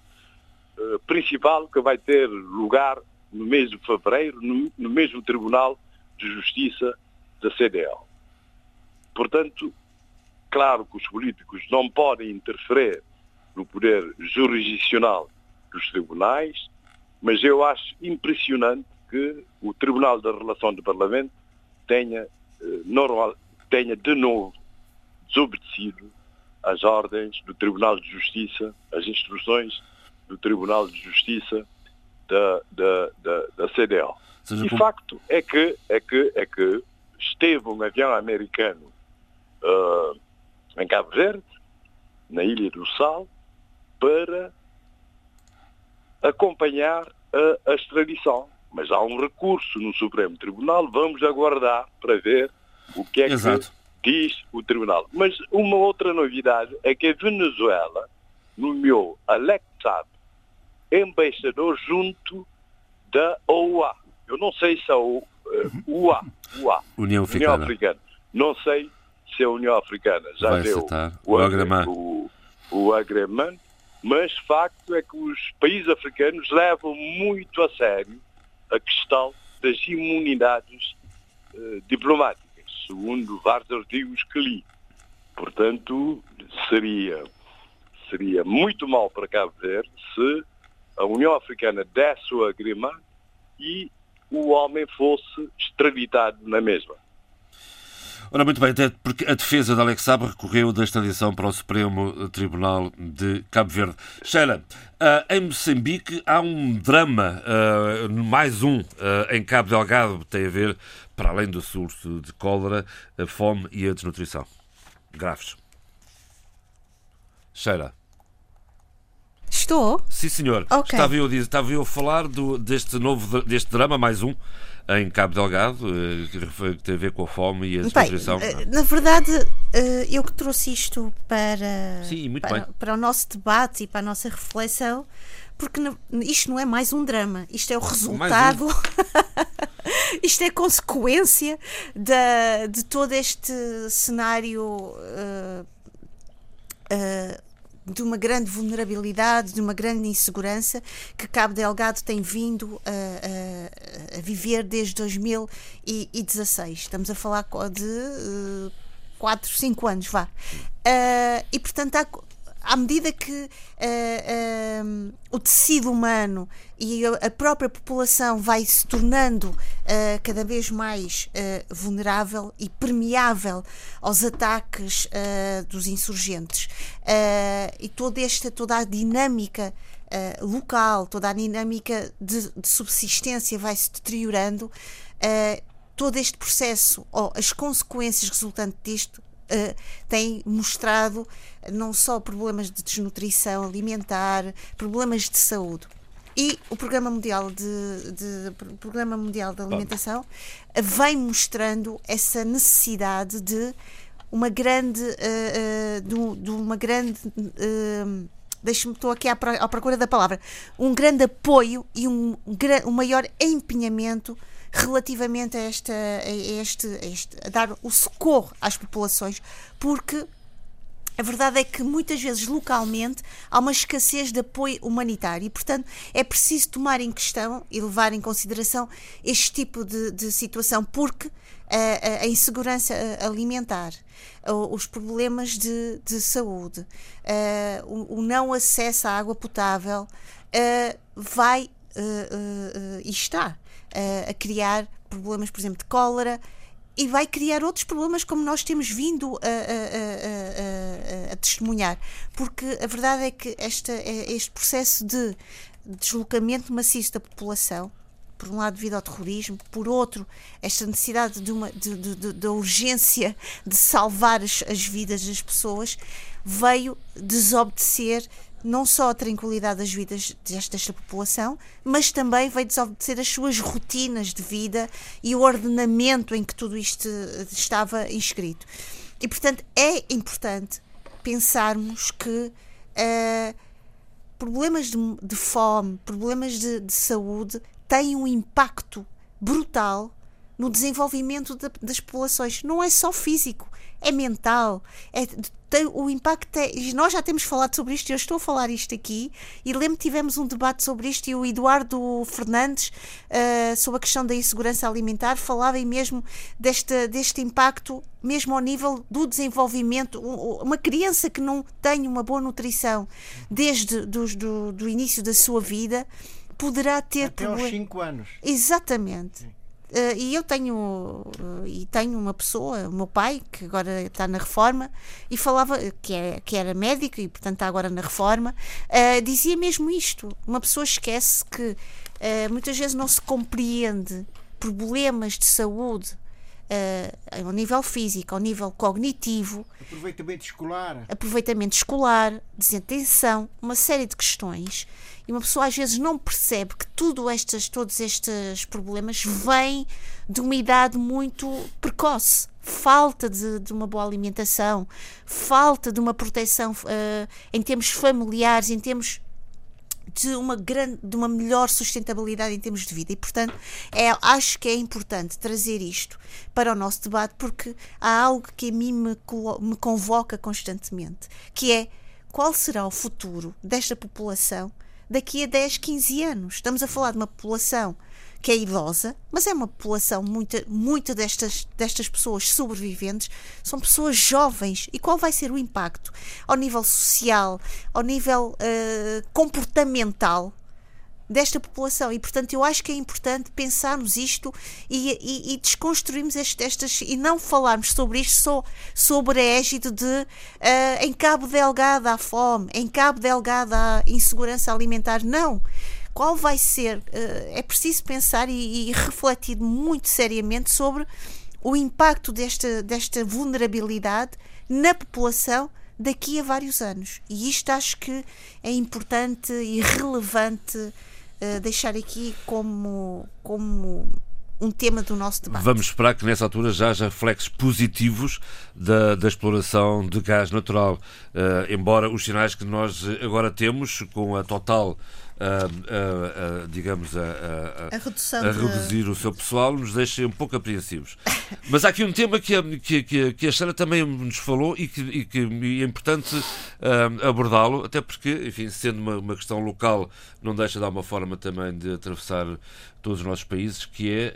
uh, principal que vai ter lugar no mês de fevereiro, no, no mesmo Tribunal de Justiça da CDL. Portanto, claro que os políticos não podem interferir no poder jurisdicional dos tribunais, mas eu acho impressionante que o Tribunal da Relação do Parlamento tenha, eh, normal, tenha de novo desobedecido às ordens do Tribunal de Justiça, às instruções do Tribunal de Justiça da, da, da, da CDL. e como... facto é que, é, que, é que esteve um avião americano uh, em Cabo Verde, na Ilha do Sal, para acompanhar a, a extradição. Mas há um recurso no Supremo Tribunal, vamos aguardar para ver o que é Exato. que diz o Tribunal. Mas uma outra novidade é que a Venezuela nomeou Alex Saab embaixador junto da OUA. Eu não sei se é o uh, UA, UA, União Africana. União Africana. Não sei se a União Africana já Vai deu o, o, o, o agreement, mas facto é que os países africanos levam muito a sério a questão das imunidades uh, diplomáticas, segundo vários artigos que li. Portanto, seria, seria muito mal para Cabo Verde se a União Africana desse o agreement e o homem fosse extraditado na mesma. Ora, muito bem, até porque a defesa de Alex Saab recorreu da extradição para o Supremo Tribunal de Cabo Verde. Sheila, uh, em Moçambique há um drama, uh, mais um, uh, em Cabo Delgado, tem a ver, para além do surto de cólera, a fome e a desnutrição. Graves. Sheila. Estou? Sim, senhor. Okay. Estava, eu, estava eu a falar do, deste novo deste drama, mais um, em Cabo Delgado, eh, que tem a ver com a fome e a desnutrição. Bem, na verdade, eh, eu que trouxe isto para, Sim, para, para, o nosso debate e para a nossa reflexão, porque isto não é mais um drama, isto é o resultado, *laughs* isto é consequência de, de todo este cenário. Uh, uh, de uma grande vulnerabilidade, de uma grande insegurança que Cabo Delgado tem vindo a, a, a viver desde 2016. Estamos a falar de uh, 4, 5 anos, vá. Uh, e portanto há, à medida que uh, uh, o tecido humano e a própria população vai se tornando uh, cada vez mais vulnerável e permeável aos ataques dos insurgentes. E toda esta toda a dinâmica local, toda a dinâmica de, de subsistência vai se deteriorando, todo este processo ou as consequências resultantes disto uh, tem mostrado não só problemas de desnutrição alimentar, problemas de saúde. E o Programa Mundial de, de Programa Mundial de Alimentação vem mostrando essa necessidade de uma grande uh, uh, de, de, uma grande uh, deixe-me estou aqui à, à, procura da palavra um grande apoio e um, um maior empenhamento relativamente a, esta, a, este, a, este, a dar o socorro às populações, porque a verdade é que muitas vezes localmente há uma escassez de apoio humanitário e, portanto, é preciso tomar em questão e levar em consideração este tipo de, de situação, porque a, a, insegurança alimentar, os problemas de, de saúde, o, o, não acesso à água potável vai e está a criar problemas, por exemplo, de cólera e vai criar outros problemas como nós temos vindo a, a, a, a testemunhar. Porque a verdade é que esta, é, este processo de deslocamento maciço da população, por um lado devido ao terrorismo, por outro, esta necessidade de uma de, de, de urgência de salvar as, as vidas das pessoas, veio desobedecer não só a tranquilidade das vidas desta população, mas também vai desobedecer as suas rotinas de vida e o ordenamento em que tudo isto estava inscrito. E, portanto, é importante pensarmos que uh, problemas de, de, fome, problemas de, de saúde têm um impacto brutal no desenvolvimento de, das populações. Não é só físico, é mental, é, tem, o impacto é. Nós já temos falado sobre isto, eu estou a falar isto aqui, e lembro que tivemos um debate sobre isto, e o Eduardo Fernandes, uh, sobre a questão da insegurança alimentar, falava mesmo deste, deste impacto, mesmo ao nível do desenvolvimento. Uma criança que não tem uma boa nutrição desde do, do, do início da sua vida poderá ter até aos 5 anos. Exatamente. Sim. Uh, e eu tenho uh, e tenho uma pessoa, o meu pai, que agora está na reforma, e falava que, é, que era médico e portanto está agora na reforma, uh, dizia mesmo isto. Uma pessoa esquece que muitas vezes não se compreende problemas de saúde ao nível físico, ao nível cognitivo, aproveitamento escolar, aproveitamento escolar, desatenção, uma série de questões e uma pessoa às vezes não percebe que tudo estas, todos estes problemas vêm de uma idade muito precoce. Falta de, de uma boa alimentação, falta de uma proteção uh, em termos familiares, em termos de uma grande, de uma melhor sustentabilidade em termos de vida e portanto é, acho que é importante trazer isto para o nosso debate porque há algo que a mim me, me convoca constantemente que é qual será o futuro desta população daqui a 10, 15 anos. Estamos a falar de uma população que é idosa, mas é uma população, muita, muita destas, destas pessoas sobreviventes são pessoas jovens. E qual vai ser o impacto ao nível social, ao nível uh, comportamental desta população. E portanto eu acho que é importante pensarmos isto e, e, e desconstruirmos estas e não falarmos sobre isto só sobre a égide de uh, em Cabo Delgado há fome, em Cabo Delgado há insegurança alimentar, não. Qual vai ser, uh, é preciso pensar e, e refletir muito seriamente sobre o impacto desta, desta vulnerabilidade na população daqui a vários anos. E isto acho que é importante e relevante eh, deixar aqui como, como um tema do nosso debate. Vamos esperar que nessa altura já haja reflexos positivos da, da exploração de gás natural, uh, embora os sinais que nós agora temos com a total a, a, a, digamos, a, a, reduzir o seu pessoal, nos deixa um pouco apreensivos. Mas há aqui um tema que a, que, que, que a Sara também nos falou e que, e que é importante uh, abordá-lo, até porque, enfim, sendo uma, uma questão local, não deixa de dar uma forma também de atravessar todos os nossos países, que é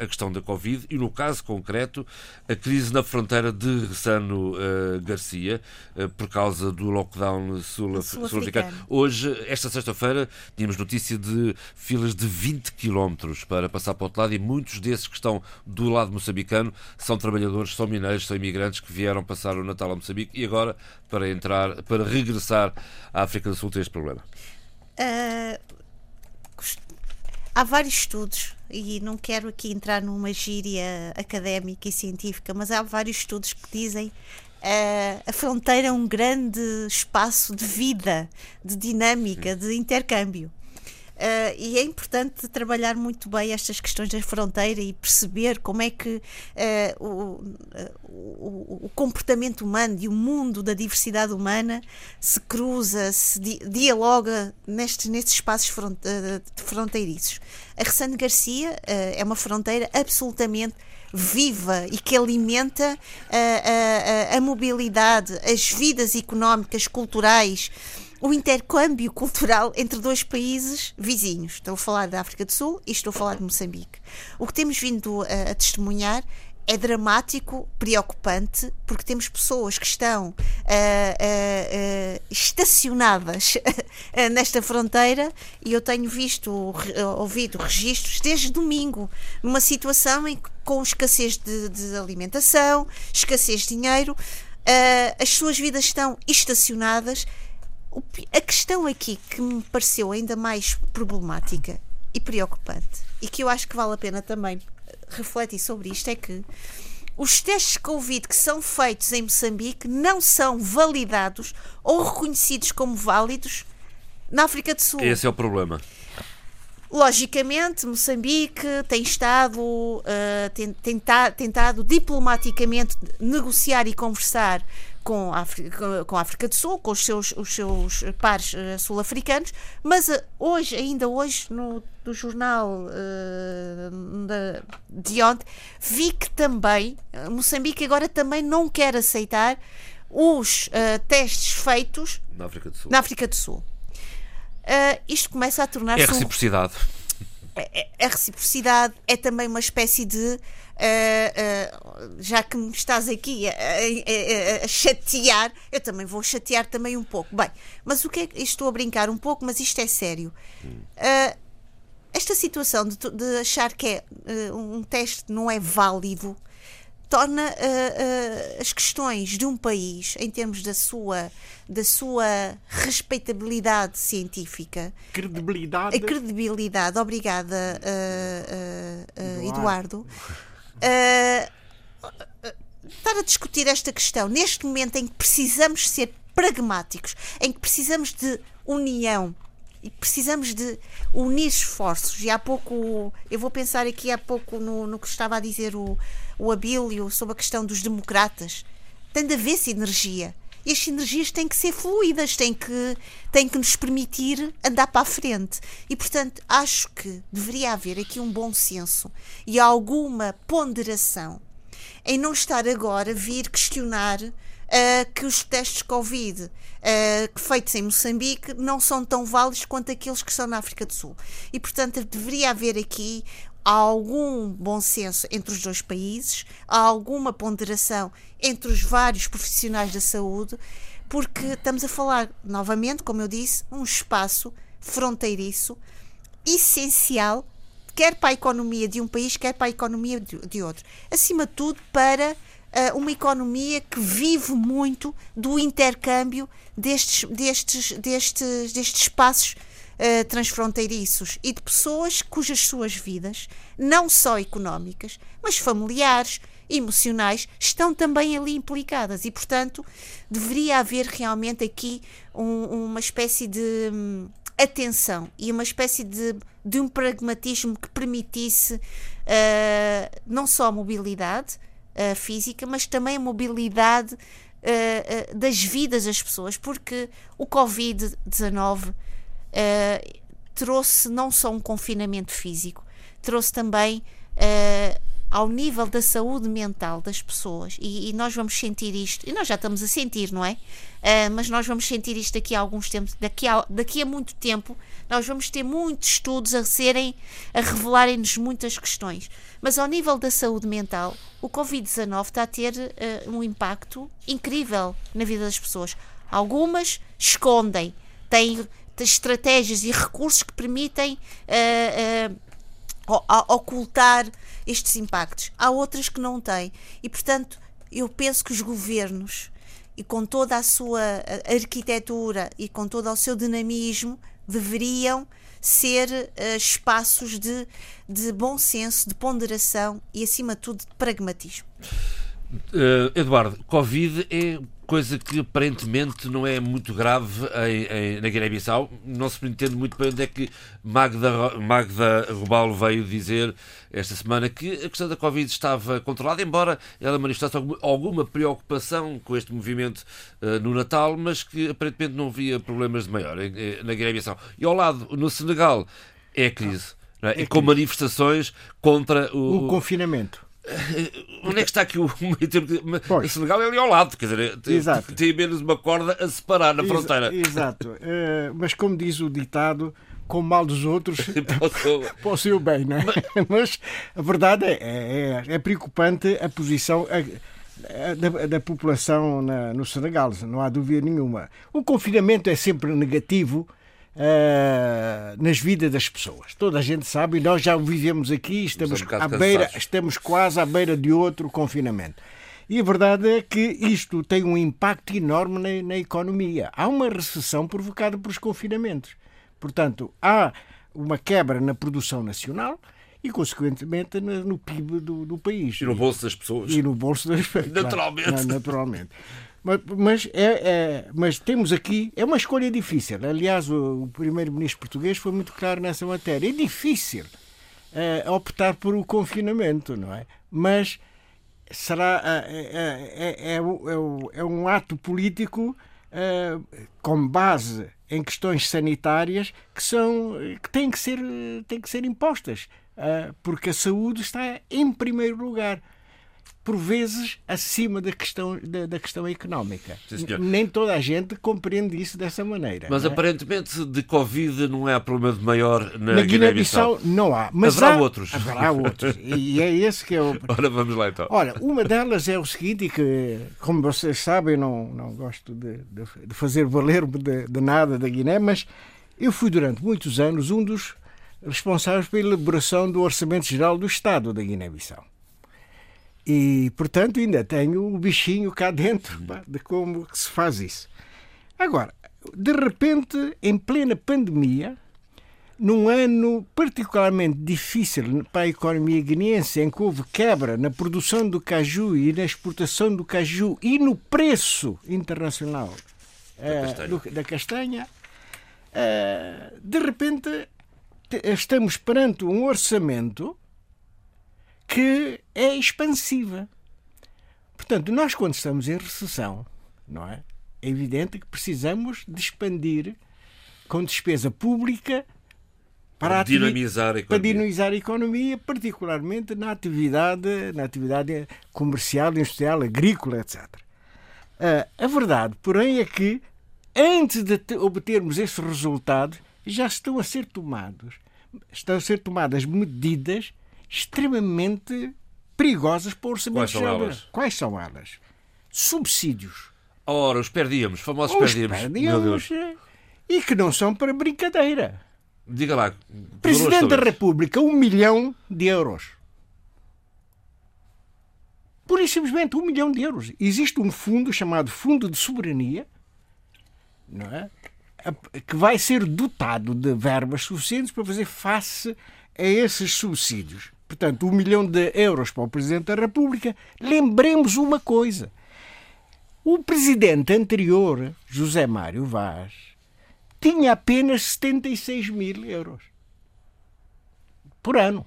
a, a, questão da Covid e, no caso concreto, a crise na fronteira de Ressano uh, Garcia, uh, por causa do lockdown sul-africano. Sul Hoje, esta sexta-feira, tínhamos notícia de filas de 20 quilómetros para passar para o outro lado e muitos desses que estão do lado moçambicano são trabalhadores, são mineiros, são imigrantes que vieram passar o Natal a Moçambique e agora, para entrar, para regressar à África do Sul, tem este problema. Uh há vários estudos, e não quero aqui entrar numa gíria académica e científica, mas há vários estudos que dizem uh, a fronteira é um grande espaço de vida, de dinâmica, de intercâmbio. Uh, e é importante trabalhar muito bem estas questões da fronteira e perceber como é que uh, o, o, o, comportamento humano e o mundo da diversidade humana se cruza, se di dialoga nestes, nestes espaços front uh, fronteiriços. A Ressane Garcia é uma fronteira absolutamente viva e que alimenta a, a mobilidade, as vidas económicas, culturais o intercâmbio cultural entre dois países vizinhos. Estou a falar da África do Sul e estou a falar de Moçambique. O que temos vindo a, a testemunhar é dramático, preocupante, porque temos pessoas que estão uh, uh, uh, estacionadas *laughs* nesta fronteira e eu tenho visto, ouvido registros desde domingo, numa situação em que, com escassez de, de alimentação, escassez de dinheiro, as suas vidas estão estacionadas a questão aqui que me pareceu ainda mais problemática e preocupante e que eu acho que vale a pena também refletir sobre isto é que os testes de Covid que são feitos em Moçambique não são validados ou reconhecidos como válidos na África do Sul. Esse é o problema. Logicamente, Moçambique tem estado uh, tem, tentado diplomaticamente negociar e conversar com a África, com a África do Sul, com os seus, os seus pares uh, sul-africanos, mas uh, hoje, ainda hoje, no do jornal uh, da, de ontem, vi que também Moçambique agora também não quer aceitar os testes feitos na África do Sul. África do Sul. isto começa a tornar-se. É reciprocidade. Um, é, é, é reciprocidade, é também uma espécie de Uh, uh, já que me estás aqui a, a, a, chatear, eu também vou chatear também um pouco. Bem, mas o que é estou a brincar um pouco, mas isto é sério. Uh, esta situação de, de, achar que é, um teste não é válido torna as questões de um país em termos da sua da sua respeitabilidade científica credibilidade. a credibilidade. Obrigada Eduardo, Eduardo *laughs* uh, estar a discutir esta questão neste momento em que precisamos ser pragmáticos, em que precisamos de união e precisamos de unir esforços. E há pouco, eu vou pensar aqui há pouco no, no que estava a dizer o, o Abílio sobre a questão dos democratas. Tem de haver sinergia. As sinergias têm que ser fluídas, têm que, têm que nos permitir andar para a frente. E, portanto, acho que deveria haver aqui um bom senso e alguma ponderação em não estar agora a vir questionar uh, que os testes Covid uh, feitos em Moçambique não são tão válidos quanto aqueles que são na África do Sul. E, portanto, deveria haver aqui há algum bom senso entre os dois países, há alguma ponderação entre os vários profissionais da saúde, porque estamos a falar, novamente, como eu disse, um espaço fronteiriço essencial, quer para a economia de um país, quer para a economia de outro. Acima de tudo, para uh, uma economia que vive muito do intercâmbio destes, destes, destes, destes espaços uh, transfronteiriços e de pessoas cujas suas vidas, não só económicas, mas familiares, emocionais, estão também ali implicadas. E, portanto, deveria haver realmente aqui um, uma espécie de hum, atenção e uma espécie de, de um pragmatismo que permitisse uh, não só a mobilidade uh, física, mas também a mobilidade das vidas das pessoas, porque o Covid-19 uh, trouxe não só um confinamento físico, trouxe também uh, ao nível da saúde mental das pessoas. E, e, nós vamos sentir isto, e nós já estamos a sentir, não é? Uh, mas nós vamos sentir isto daqui a alguns tempos, daqui a, daqui a muito tempo, nós vamos ter muitos estudos a serem, a revelarem-nos muitas questões. Mas ao nível da saúde mental, o Covid-19 está a ter uh, um impacto incrível na vida das pessoas. Algumas escondem, têm estratégias e recursos que permitem uh, uh, ocultar estes impactos. Há outras que não têm. E, portanto, eu penso que os governos, e com toda a sua arquitetura e com todo o seu dinamismo, deveriam ser uh, espaços de, de bom senso, de ponderação e, acima de tudo, de pragmatismo. Uh, Eduardo, Covid é coisa que aparentemente não é muito grave em, em, na Guiné-Bissau. Não se entende muito bem onde é que Magda, Magda Rubal veio dizer esta semana que a questão da Covid estava controlada, embora ela manifestasse alguma, alguma preocupação com este movimento uh, no Natal, mas que aparentemente não havia problemas de maior em, na Guiné-Bissau. E ao lado, no Senegal, é a crise. É? É e com manifestações contra o, o confinamento. Onde é que está aqui o *laughs* meio termo? O Senegal é ali ao lado, quer dizer, tem, tem menos uma corda a separar na fronteira. Exato, uh, *laughs* mas como diz o ditado, com o mal dos outros *laughs* posso ir bem, não é? Mas... mas a verdade é, é, é, é preocupante a posição. A, da, da, população na, no Senegal, não há dúvida nenhuma. O confinamento é sempre negativo uh, nas vidas das pessoas. Toda a gente sabe, e nós já vivemos aqui, estamos, à beira, estamos quase à beira de outro confinamento. E a verdade é que isto tem um impacto enorme na, na economia. Há uma recessão provocada pelos confinamentos. Portanto, há uma quebra na produção nacional e, consequentemente, no PIB do, do, país. E no bolso das pessoas. E no bolso das pessoas. *laughs* Naturalmente. Claro, naturalmente. Mas, mas, é, é, mas temos aqui, é uma escolha difícil. Aliás, o, o primeiro-ministro português foi muito claro nessa matéria. É difícil é, optar por o confinamento, não é? Mas será é, é, é, um ato político com base em questões sanitárias que são que têm que ser têm que ser impostas porque a saúde está em primeiro lugar por vezes acima da questão, da, da questão económica. Sim, Nem toda a gente compreende isso dessa maneira. Mas é? aparentemente de Covid não é problema de maior na, na Guiné-Bissau. não há. Mas haverá há, outros. Haverá outros. *laughs* e é esse que é o. Ora, vamos lá então. Olha, uma delas é o seguinte, que, como vocês sabem, não, não gosto de, de, de fazer valer-me de, de nada da Guiné, mas eu fui durante muitos anos um dos responsáveis pela elaboração do Orçamento Geral do Estado da Guiné-Bissau. E, portanto, ainda tenho o bichinho cá dentro pá, de como se faz isso. Agora, de repente, em plena pandemia, num ano particularmente difícil para a economia guineense, em que houve quebra na produção do caju e na exportação do caju e no preço internacional da uh, castanha, do, da castanha uh, de repente estamos perante um orçamento que é expansiva. Portanto, nós quando estamos em recessão, não é? É evidente que precisamos de expandir com despesa pública para, dinamizar, a para dinamizar a economia, particularmente na atividade, na atividade comercial, industrial, agrícola, etc. Uh, a verdade, porém, é que antes de obtermos esse resultado, já estão a ser tomados, estão a ser tomadas medidas extremamente perigosas para o orçamento Quais são elas? Quais são elas? Subsídios. Ora, os perdíamos, famosos os perdíamos. perdíamos e que não são para brincadeira. Diga lá. Presidente da República, um milhão de euros. Por isso, simplesmente, um milhão de euros. Existe um fundo chamado Fundo de Soberania, não é? que vai ser dotado de verbas suficientes para fazer face a esses subsídios portanto, um milhão de euros para o Presidente da República, lembremos uma coisa. O presidente anterior, José Mário Vaz, tinha apenas 76 mil euros por ano.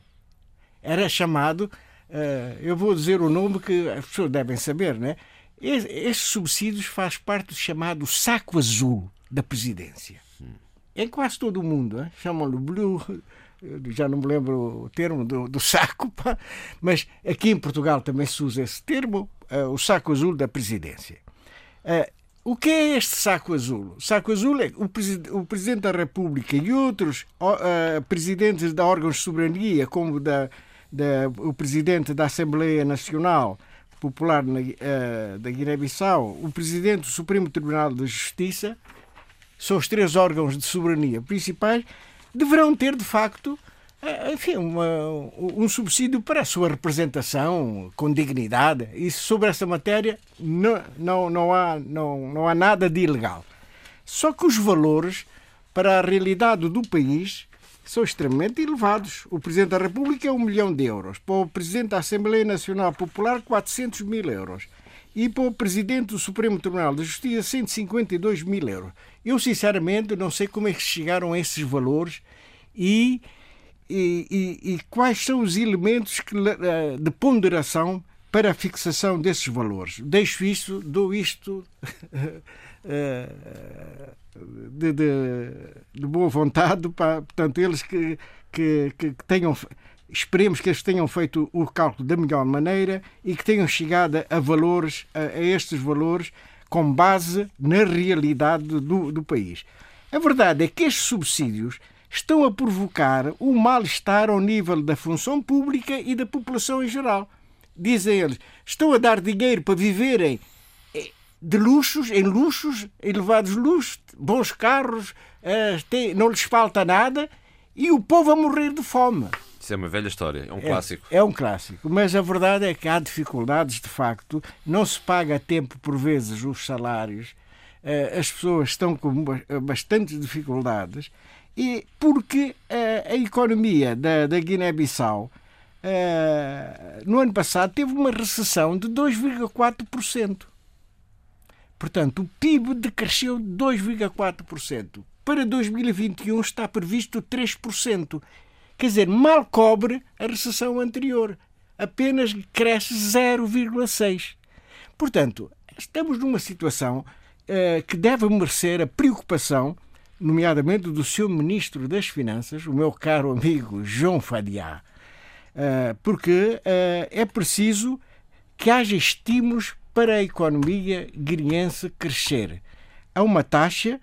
Era chamado, uh, eu vou dizer o nome que as pessoas devem saber, né? Estes subsídios faz parte do chamado saco azul da presidência. Em quase todo o mundo, chamam-lhe Blue já não me lembro o termo do, do saco, *laughs* mas aqui em Portugal também se usa esse termo, uh, o saco azul da presidência. Uh, o que é este saco azul? O saco azul é o, o Presidente da República e outros uh, presidentes de órgãos de soberania, como da, da, o Presidente da Assembleia Nacional Popular na, da Guiné-Bissau, o Presidente do Supremo Tribunal de Justiça, são os três órgãos de soberania principais deverão ter, de facto, eh, enfim, uma, um subsídio para a sua representação com dignidade. E sobre essa matéria não, não, não, há, não, não há nada de ilegal. Só que os valores para a realidade do país são extremamente elevados. O Presidente da República é um milhão de euros. Para o Presidente da Assembleia Nacional Popular, 400 mil euros. E para o Presidente do Supremo Tribunal de Justiça, 152 mil euros. Eu, sinceramente, não sei como é que chegaram a esses valores e, e, e, e quais são os elementos que, eh, de ponderação para a fixação desses valores. Deixo isto, dou isto *laughs* eh, de, de, de, boa vontade para, portanto, eles que, que, que tenham esperemos que eles tenham feito o cálculo da melhor maneira e que tenham chegado a valores, a, a estes valores, com base na realidade do, do país. A verdade é que estes subsídios estão a provocar um mal-estar ao nível da função pública e da população em geral. Dizem eles, estão a dar dinheiro para viverem eh, de luxos, em luxos, elevados luxos, bons carros, eh, não lhes falta nada e o povo a morrer de fome. Isso é uma velha história, é um é, clássico. É um clássico, mas a verdade é que há dificuldades, de facto, não se paga a tempo, por vezes, os salários, eh, as pessoas estão com bastantes dificuldades, e porque eh, a economia da, da Guiné-Bissau eh, no ano passado teve uma recessão de 2,4%. Portanto, o PIB decresceu de 2,4%. Para 2021 está previsto 3%. Quer dizer, mal cobre a recessão anterior. apenas cresce 0,6. Portanto, estamos numa situação uh, que deve merecer a preocupação, nomeadamente do seu Ministro das Finanças, o meu caro amigo João Fadiá, uh, porque uh, é preciso que haja estímulos para a economia guineense crescer a uma taxa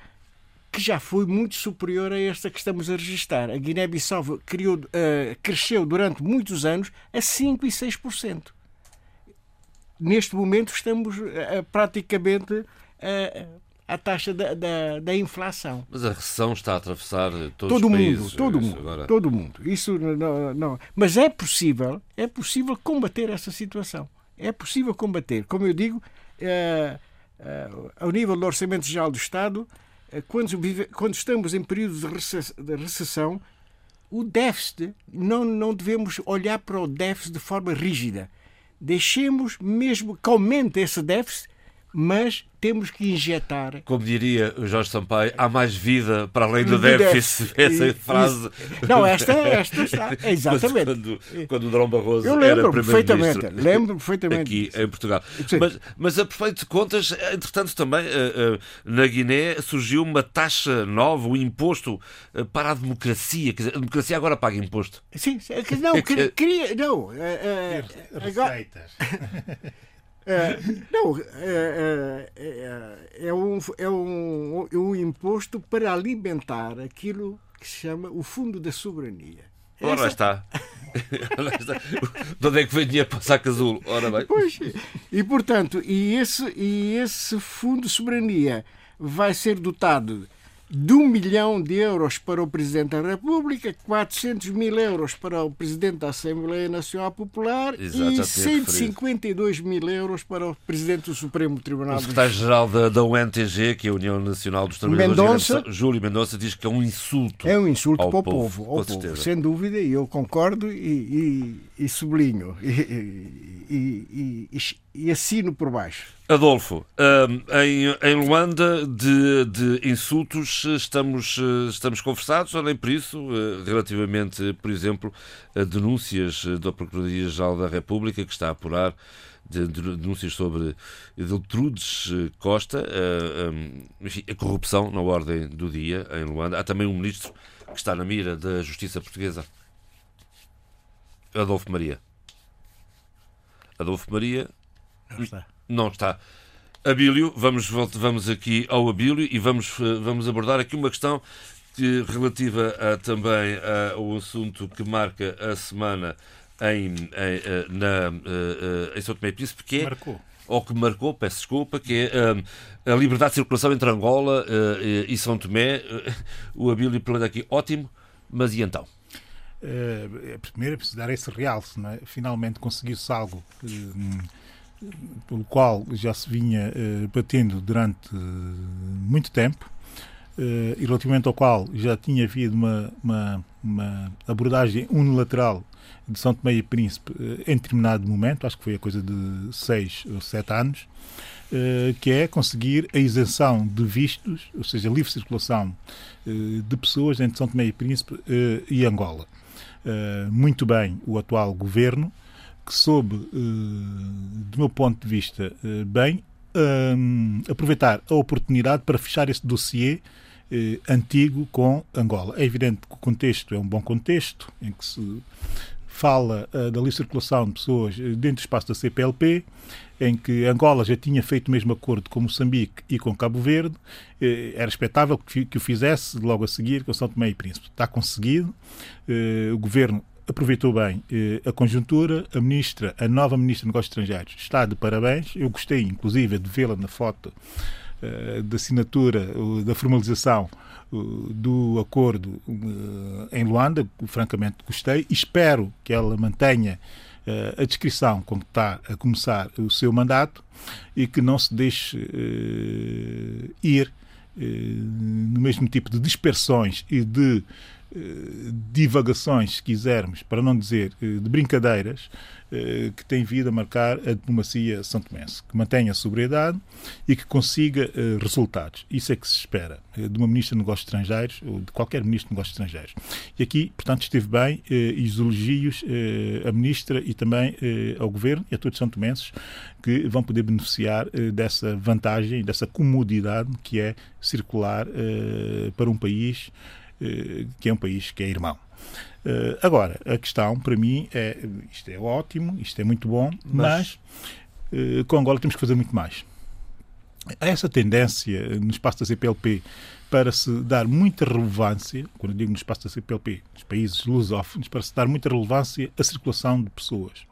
que já foi muito superior a esta que estamos a registrar. A Guiné-Bissau uh, cresceu durante muitos anos a 5% e 6%. Neste momento estamos uh, praticamente uh, à taxa da, da, da, inflação. Mas a recessão está a atravessar todos todo os mundo, países. Todo mundo, agora... todo mundo. Isso não, não. Mas é possível, é possível combater essa situação. É possível combater. Como eu digo, ao nível do Orçamento Geral do Estado, eh, quando, vive, quando estamos em período de recessão, o déficit, não, não devemos olhar para o déficit de forma rígida. Deixemos mesmo que aumente esse déficit, mas temos que injetar. Como diria o Jorge Sampaio, há mais vida para além do déficit. *laughs* Essa e, frase. Não, esta, esta está. *laughs* Exatamente. Quando, quando o Drão Barroso Eu lembro era perfeitamente. Lembro perfeitamente. Aqui em Portugal. Mas, mas a perfeito de contas, entretanto, também uh, uh, na Guiné surgiu uma taxa nova, um imposto uh, para a democracia. Quer dizer, a democracia agora paga imposto. Sim, não, *laughs* queria. Não, receitas. É, *laughs* não, é, é, é, um, é um, um imposto para alimentar aquilo que se chama o Fundo da Soberania. Ora Essa... *laughs* está. De onde é que vem dinheiro para o saco azul? Ora bem. Pois, e portanto, e esse, e esse Fundo de Soberania vai ser dotado de um milhão de euros para o Presidente da República, 400 mil euros para o Presidente da Assembleia Nacional Popular Exato, e 152 mil euros para o Presidente do Supremo Tribunal. O secretário-geral da, da UNTG, que é a União Nacional dos Trabalhadores, Mendonça, Júlio Mendonça, diz que é um insulto. É um insulto para o povo, povo, povo sem dúvida, e eu concordo e, e, e sublinho e, e assino por baixo. Adolfo, hum, em, Luanda de, de insultos estamos, estamos conversados, ou nem por isso, eh, relativamente, por exemplo, a denúncias da Procuradoria-Geral da República, que está a apurar de denúncias sobre Deltrudes Costa, hum, enfim, a corrupção na ordem do dia em Luanda. Há também um ministro que está na mira da justiça portuguesa, Adolfo Maria. Adolfo Maria. Não está. Não está. Abílio, vamos, vamos aqui ao Abílio e vamos, eh, vamos abordar aqui uma questão que, relativa a, também ao assunto que marca a semana em, em, eh, na, eh, em São Tomé e Príncipe, que é... Marcou ou que marcou, peço desculpa, que é a liberdade de circulação entre Angola e São Tomé. o Abílio pergunta aqui, ótimo, mas e então? Uh, primeiro é preciso dar esse realce, é? finalmente conseguiu-se algo uh, pelo qual já se vinha uh, batendo durante muito tempo e relativamente ao qual já tinha havido uma, uma, uma abordagem unilateral de São Tomé e Príncipe em determinado momento, acho que foi a coisa de seis ou sete anos, que é conseguir a isenção de vistos, ou seja, livre circulação de pessoas entre São Tomé e Príncipe e Angola. Eh, muito bem o atual governo, que soube, uh, do meu ponto de vista, uh, bem, aproveitar a oportunidade para fechar esse dossiê antigo com Angola. É evidente que o contexto é um bom contexto, em que se fala uh, da livre circulação de pessoas dentro do espaço da CPLP, em que Angola já tinha feito o mesmo acordo com Moçambique e com Cabo Verde, eh, era expectável que, que, o fizesse logo a seguir com São Tomé e Príncipe. Está conseguido, eh, o governo aproveitou bem eh, a conjuntura, a ministra, a nova ministra de Negócios Estrangeiros. Está de parabéns, eu gostei inclusive de vê-la na foto eh, da assinatura, da formalização do acordo em Luanda, francamente gostei, espero que ela mantenha eh, a descrição como está a começar o seu mandato e que não se deixe ir no mesmo tipo de dispersões e de divagações, se quisermos, para não dizer de brincadeiras, eh, que tem vindo a marcar a diplomacia são tomense, que mantenha a sobriedade e que consiga eh, resultados. Isso é que se espera eh, de uma ministra de Negócios Estrangeiros ou de qualquer ministro de Negócios Estrangeiros. E aqui, portanto, esteve bem e os elogios à ministra e também ao governo e a todos os são tomenses que vão poder beneficiar dessa vantagem, dessa comodidade que é circular para um país que é um país que é irmão. Uh, agora, a questão para mim é: isto é ótimo, isto é muito bom, mas, mas uh, com Angola temos que fazer muito mais. Há essa tendência no espaço da CPLP para se dar muita relevância, quando digo no espaço da CPLP, nos países lusófonos, para se dar muita relevância à circulação de pessoas,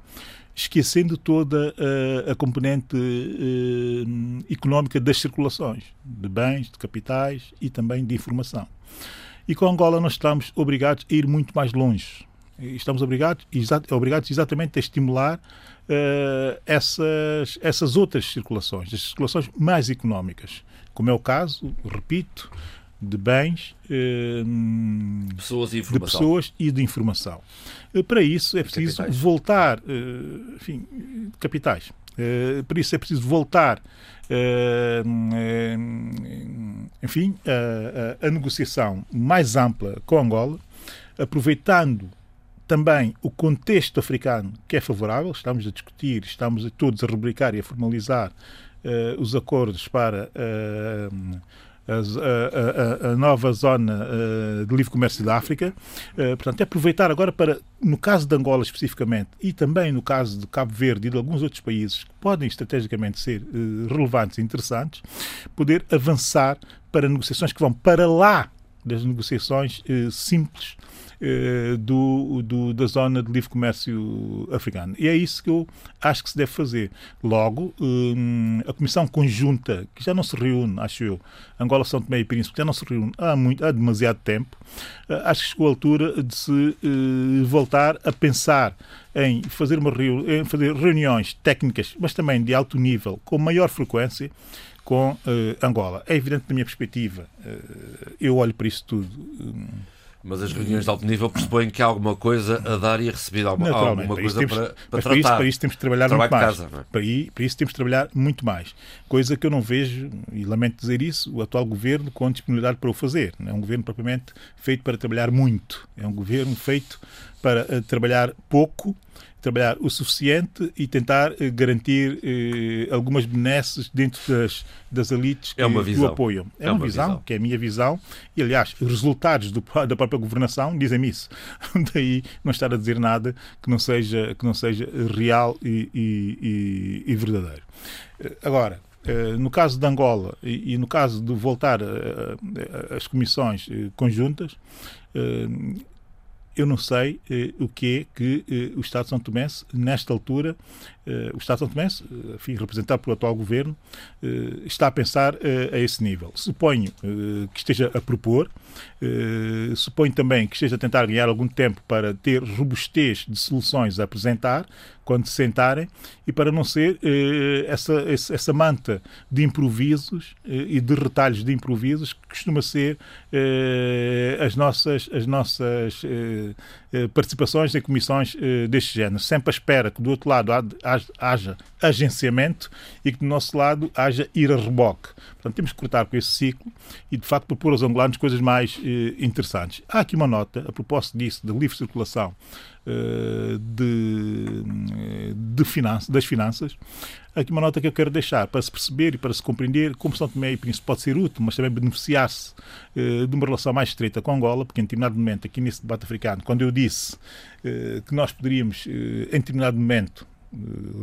esquecendo toda a, a componente económica das circulações, de bens, de capitais e também de informação. E com Angola nós estamos obrigados a ir muito mais longe. Estamos obrigados, exa obrigados exatamente a estimular uh, essas, essas outras circulações, as circulações mais económicas, como é o caso, repito, de bens, uh, pessoas e de pessoas e de informação. Uh, para isso é preciso capitais. voltar, enfim, capitais. para isso é preciso voltar enfim, a, a, a negociação mais ampla com Angola, aproveitando também o contexto africano que é favorável, estamos a discutir, estamos a todos a rubricar e a formalizar uh, os acordos para uh, a, a, a, nova zona uh, de livre comércio da África. Uh, portanto, é aproveitar agora para, no caso de Angola especificamente, e também no caso de Cabo Verde e de alguns outros países que podem estrategicamente ser uh, relevantes e interessantes, poder avançar para negociações que vão para lá das negociações simples eh, do, do, da zona de livre comércio africano. E é isso que eu acho que se deve fazer. Logo, hum, a Comissão Conjunta, que já não se reúne, acho eu, Angola, São Tomé e Príncipe, já não se reúne há, muito, há demasiado tempo, eh, acho que chegou a altura de se eh, voltar a pensar em fazer, uma, em fazer reuniões técnicas, mas também de alto nível, com maior frequência, com Angola. É evidente, da minha perspectiva, eu olho para isso tudo. Um, mas as reuniões de alto nível pressupõem que há alguma coisa a dar e a receber, alguma, alguma para coisa temos, para, para tratar. Para isso, para isso temos de trabalhar muito mais. Casa, é? para, isso, para isso temos de trabalhar muito mais. Coisa que eu não vejo, e lamento dizer isso, o atual governo com disponibilidade para o fazer. Não é um governo propriamente feito para trabalhar muito. É um governo feito para uh, trabalhar pouco trabalhar o suficiente e tentar eh, garantir eh, algumas benesses dentro das, das elites que, é uma visão. o apoiam. É, é uma, uma visão, visão, que é a minha visão, e aliás, os resultados do, *laughs* da própria governação dizem isso. *laughs* Daí não estar a dizer nada que não seja, que não seja real e, e, e, e verdadeiro. Eh, agora, no caso de Angola e, no caso de voltar às comissões conjuntas, eu não sei eh, o que é que eh, o Estado de São Tomé, nesta altura, o Estado de São Tomé, enfim, representado pelo atual governo, eh, está a pensar eh, a esse nível. Suponho eh, que esteja a propor, suponho também que esteja a tentar ganhar algum tempo para ter robustez de soluções a apresentar quando se sentarem e para não ser essa, essa manta de improvisos e de retalhos de improvisos que costuma ser as nossas, as nossas participações em comissões deste género. Sempre à espera que do outro lado haja agenciamento e que do nosso lado haja ir a reboque. Portanto, temos que cortar com esse ciclo e, de facto, propor aos angolanos coisas mais eh, interessantes. Há aqui uma nota, a propósito disso, da livre circulação eh, de, de finanças, das finanças. Há aqui uma nota que eu quero deixar para se perceber e para se compreender como São Tomé e Príncipe pode ser útil, mas também beneficiar-se eh, de uma relação mais estreita com Angola, porque em determinado momento, aqui nesse debate africano, quando eu disse eh, que nós poderíamos, eh, em determinado momento,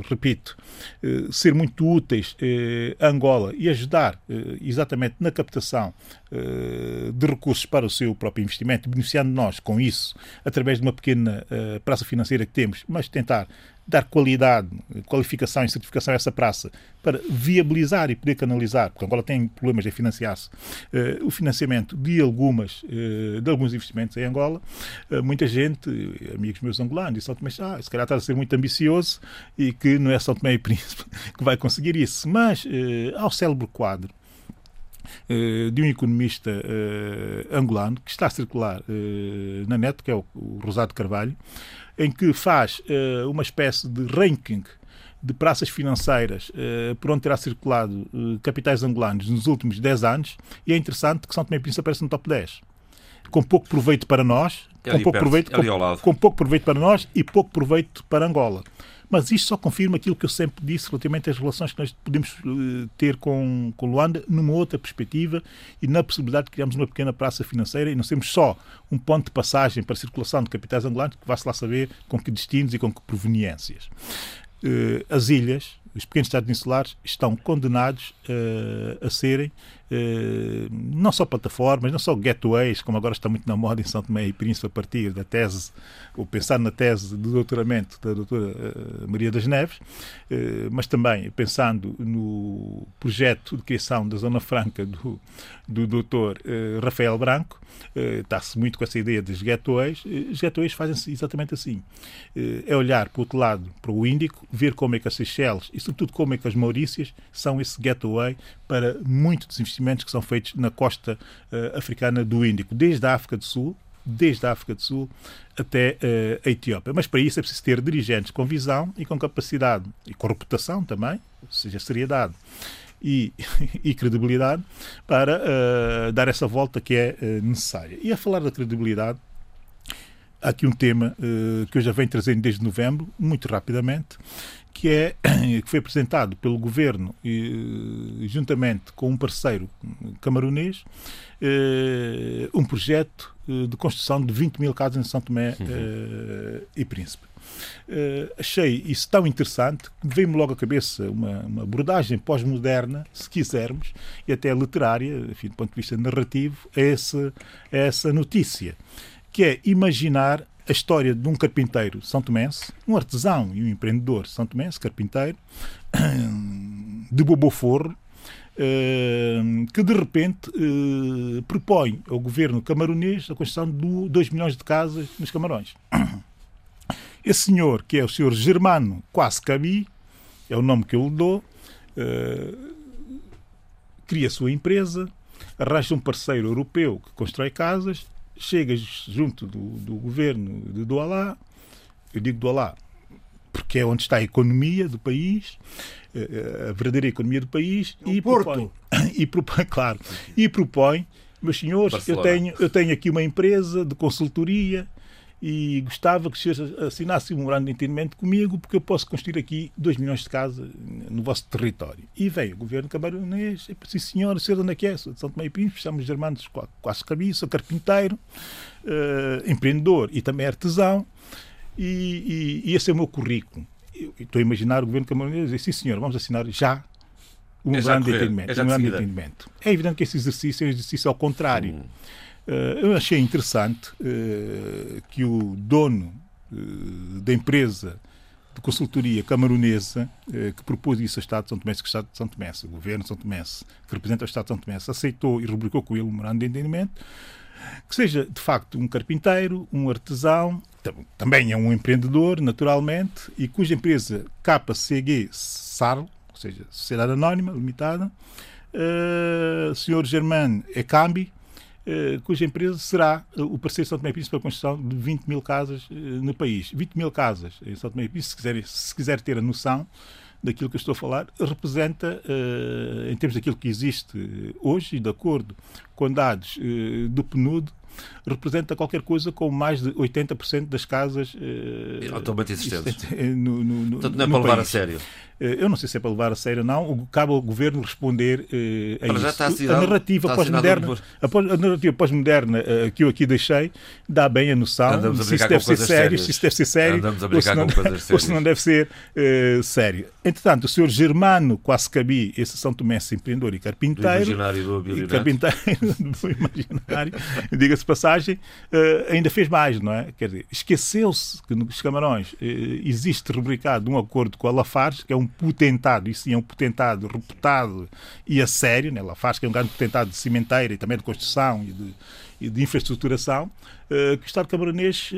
repito, eh, ser muito úteis eh, a Angola e ajudar exatamente na captação de recursos para o seu próprio investimento, beneficiando nós com isso, através de uma pequena praça financeira que temos, mas tentar dar qualidade, qualificação e certificação a essa praça para viabilizar e poder canalizar, porque Angola tem problemas de financiar-se, uh, o financiamento de algumas uh, de alguns investimentos em Angola. Uh, muita gente, amigos meus angolanos, dizem mas ah, se calhar está a ser muito ambicioso e que não é São Tomé e Príncipe *laughs* que vai conseguir isso. Mas ao célebre quadro de um economista angolano que está a circular na net, que é o, Rosado Carvalho, em que faz uma espécie de ranking de praças financeiras por onde terá circulado capitais angolanos nos últimos 10 anos e é interessante que São Tomé e Príncipe aparece no top 10 com pouco proveito para nós, é com pouco, perto, proveito, é com, com pouco proveito para nós e pouco proveito para Angola. Mas isto só confirma aquilo que eu sempre disse relativamente às relações que nós podemos uh, ter com, com Luanda numa outra perspectiva e na possibilidade de criarmos uma pequena praça financeira e não sermos só um ponto de passagem para a circulação de capitais angolanos que vá-se lá saber com que destinos e com que proveniências. Uh, as ilhas, os pequenos Estados insulares, estão condenados uh, a serem eh, não só plataformas, não só gateways, como agora está muito na moda em São Tomé e Príncipe, a partir da tese, ou pensar na tese de doutoramento da doutora eh, Maria das Neves, eh, mas também pensando no projeto de criação da Zona Franca do, do doutor Rafael Branco, está-se muito com essa ideia dos gateways. Os gateways fazem-se exatamente assim. É olhar para o outro lado, para o Índico, ver como é que as Seychelles e, sobretudo, como é que as Maurícias são esse gateway para muito desinvestimento investimentos que são feitos na costa uh, africana do Índico, desde a África do Sul, desde a África do Sul até uh, a Etiópia. Mas para isso é preciso ter dirigentes com visão e com capacidade e com reputação também, ou seja, seriedade e, *laughs* e credibilidade para uh, dar essa volta que é uh, necessária. E a falar da credibilidade, há aqui um tema que eu já venho trazendo desde novembro, muito rapidamente, que, é, *clears throat* que foi apresentado pelo governo, e, juntamente com um parceiro camarunês, eh, um projeto eh, de construção de 20 mil casas em São Tomé uhum. eh, e Príncipe. achei isso tão interessante que veio-me logo à cabeça uma, uma abordagem pós-moderna, se quisermos, e até literária, enfim, do ponto de vista narrativo, a essa, a essa notícia, que é imaginar a história de um carpinteiro são tomense, um artesão e um empreendedor são tomense, carpinteiro, *clears throat* de Boboforro, eh, que de repente eh, propõe ao governo camaronês a construção de 2 milhões de casas nos Camarões. *clears throat* Esse senhor, que é o senhor Germano Quascabi, é o nome que eu lhe dou, eh, cria a sua empresa, arranja um parceiro europeu que constrói casas chegas junto do, do governo de Douala, eu digo Douala porque é onde está a economia do país, eh, a verdadeira economia do país, é e Porto. propõe, *laughs* e propõe, claro, e propõe, meus senhores, eu tenho, eu tenho aqui uma empresa de consultoria e gostava que o senhor assinasse um memorando de entendimento comigo porque eu posso construir aqui 2 milhões de casas no vosso território. E veio o governo camaronês e disse, senhor, o senhor onde é que é? Sou de São Tomé e precisamos de irmãos quase cabeça, carpinteiro, uh, empreendedor e também artesão e, e, e, esse é o meu currículo. Eu, estou a imaginar o governo camaronês dizer, sim senhor, vamos assinar já memorando é de entendimento. É, um de entendimento. é evidente que esse exercício é um exercício ao contrário. Hum eu achei interessante eh, que o dono eh, da empresa de consultoria camaronesa que propôs isso ao Estado de São Tomé, que o Estado de São Tomé, o governo de São Tomé, que representa o Estado de São Tomé, aceitou e rubricou com ele um memorando de entendimento, que seja de facto um carpinteiro, um artesão, também é um empreendedor, naturalmente, e cuja empresa KCG SARL, ou seja, Sociedade Anónima Limitada, uh, Sr. Germán Ecambi, eh, cuja empresa será eh, o parceiro São Tomé e Príncipe para a construção de 20 mil casas eh, no país. 20 mil casas em São Tomé e Príncipe, se quiser, se quiser ter a noção daquilo que eu estou a falar, representa, em termos daquilo que existe hoje, de acordo com dados do PNUD, representa qualquer coisa com mais de 80% das casas uh, atualmente existentes. No, no, no, Portanto, não é para levar a sério. Eh, eu não sei se é para levar a sério ou não. Cabe ao governo responder uh, a Mas isso. Assinado, a narrativa pós-moderna, a, narrativa pós-moderna uh, que eu aqui deixei dá bem a noção se isso deve ser sério, se isso deve ser sério, ou se, não, ou se não deve ser uh, sério. Entretanto, o senhor Germano Quascabi, esse São Tomé empreendedor e carpinteiro, do imaginário do carpinteiro *laughs* do imaginário, *laughs* diga-se passar uh, ainda fez mais, não é? Quer dizer, esqueceu-se que nos Camarões uh, existe rubricado um acordo com a Lafarge, que é um potentado, e sim é um potentado reputado e a sério, né? Lafarge que é um grande potentado de cimenteira e também de construção e de, e de infraestruturação, uh, que o Estado camaronês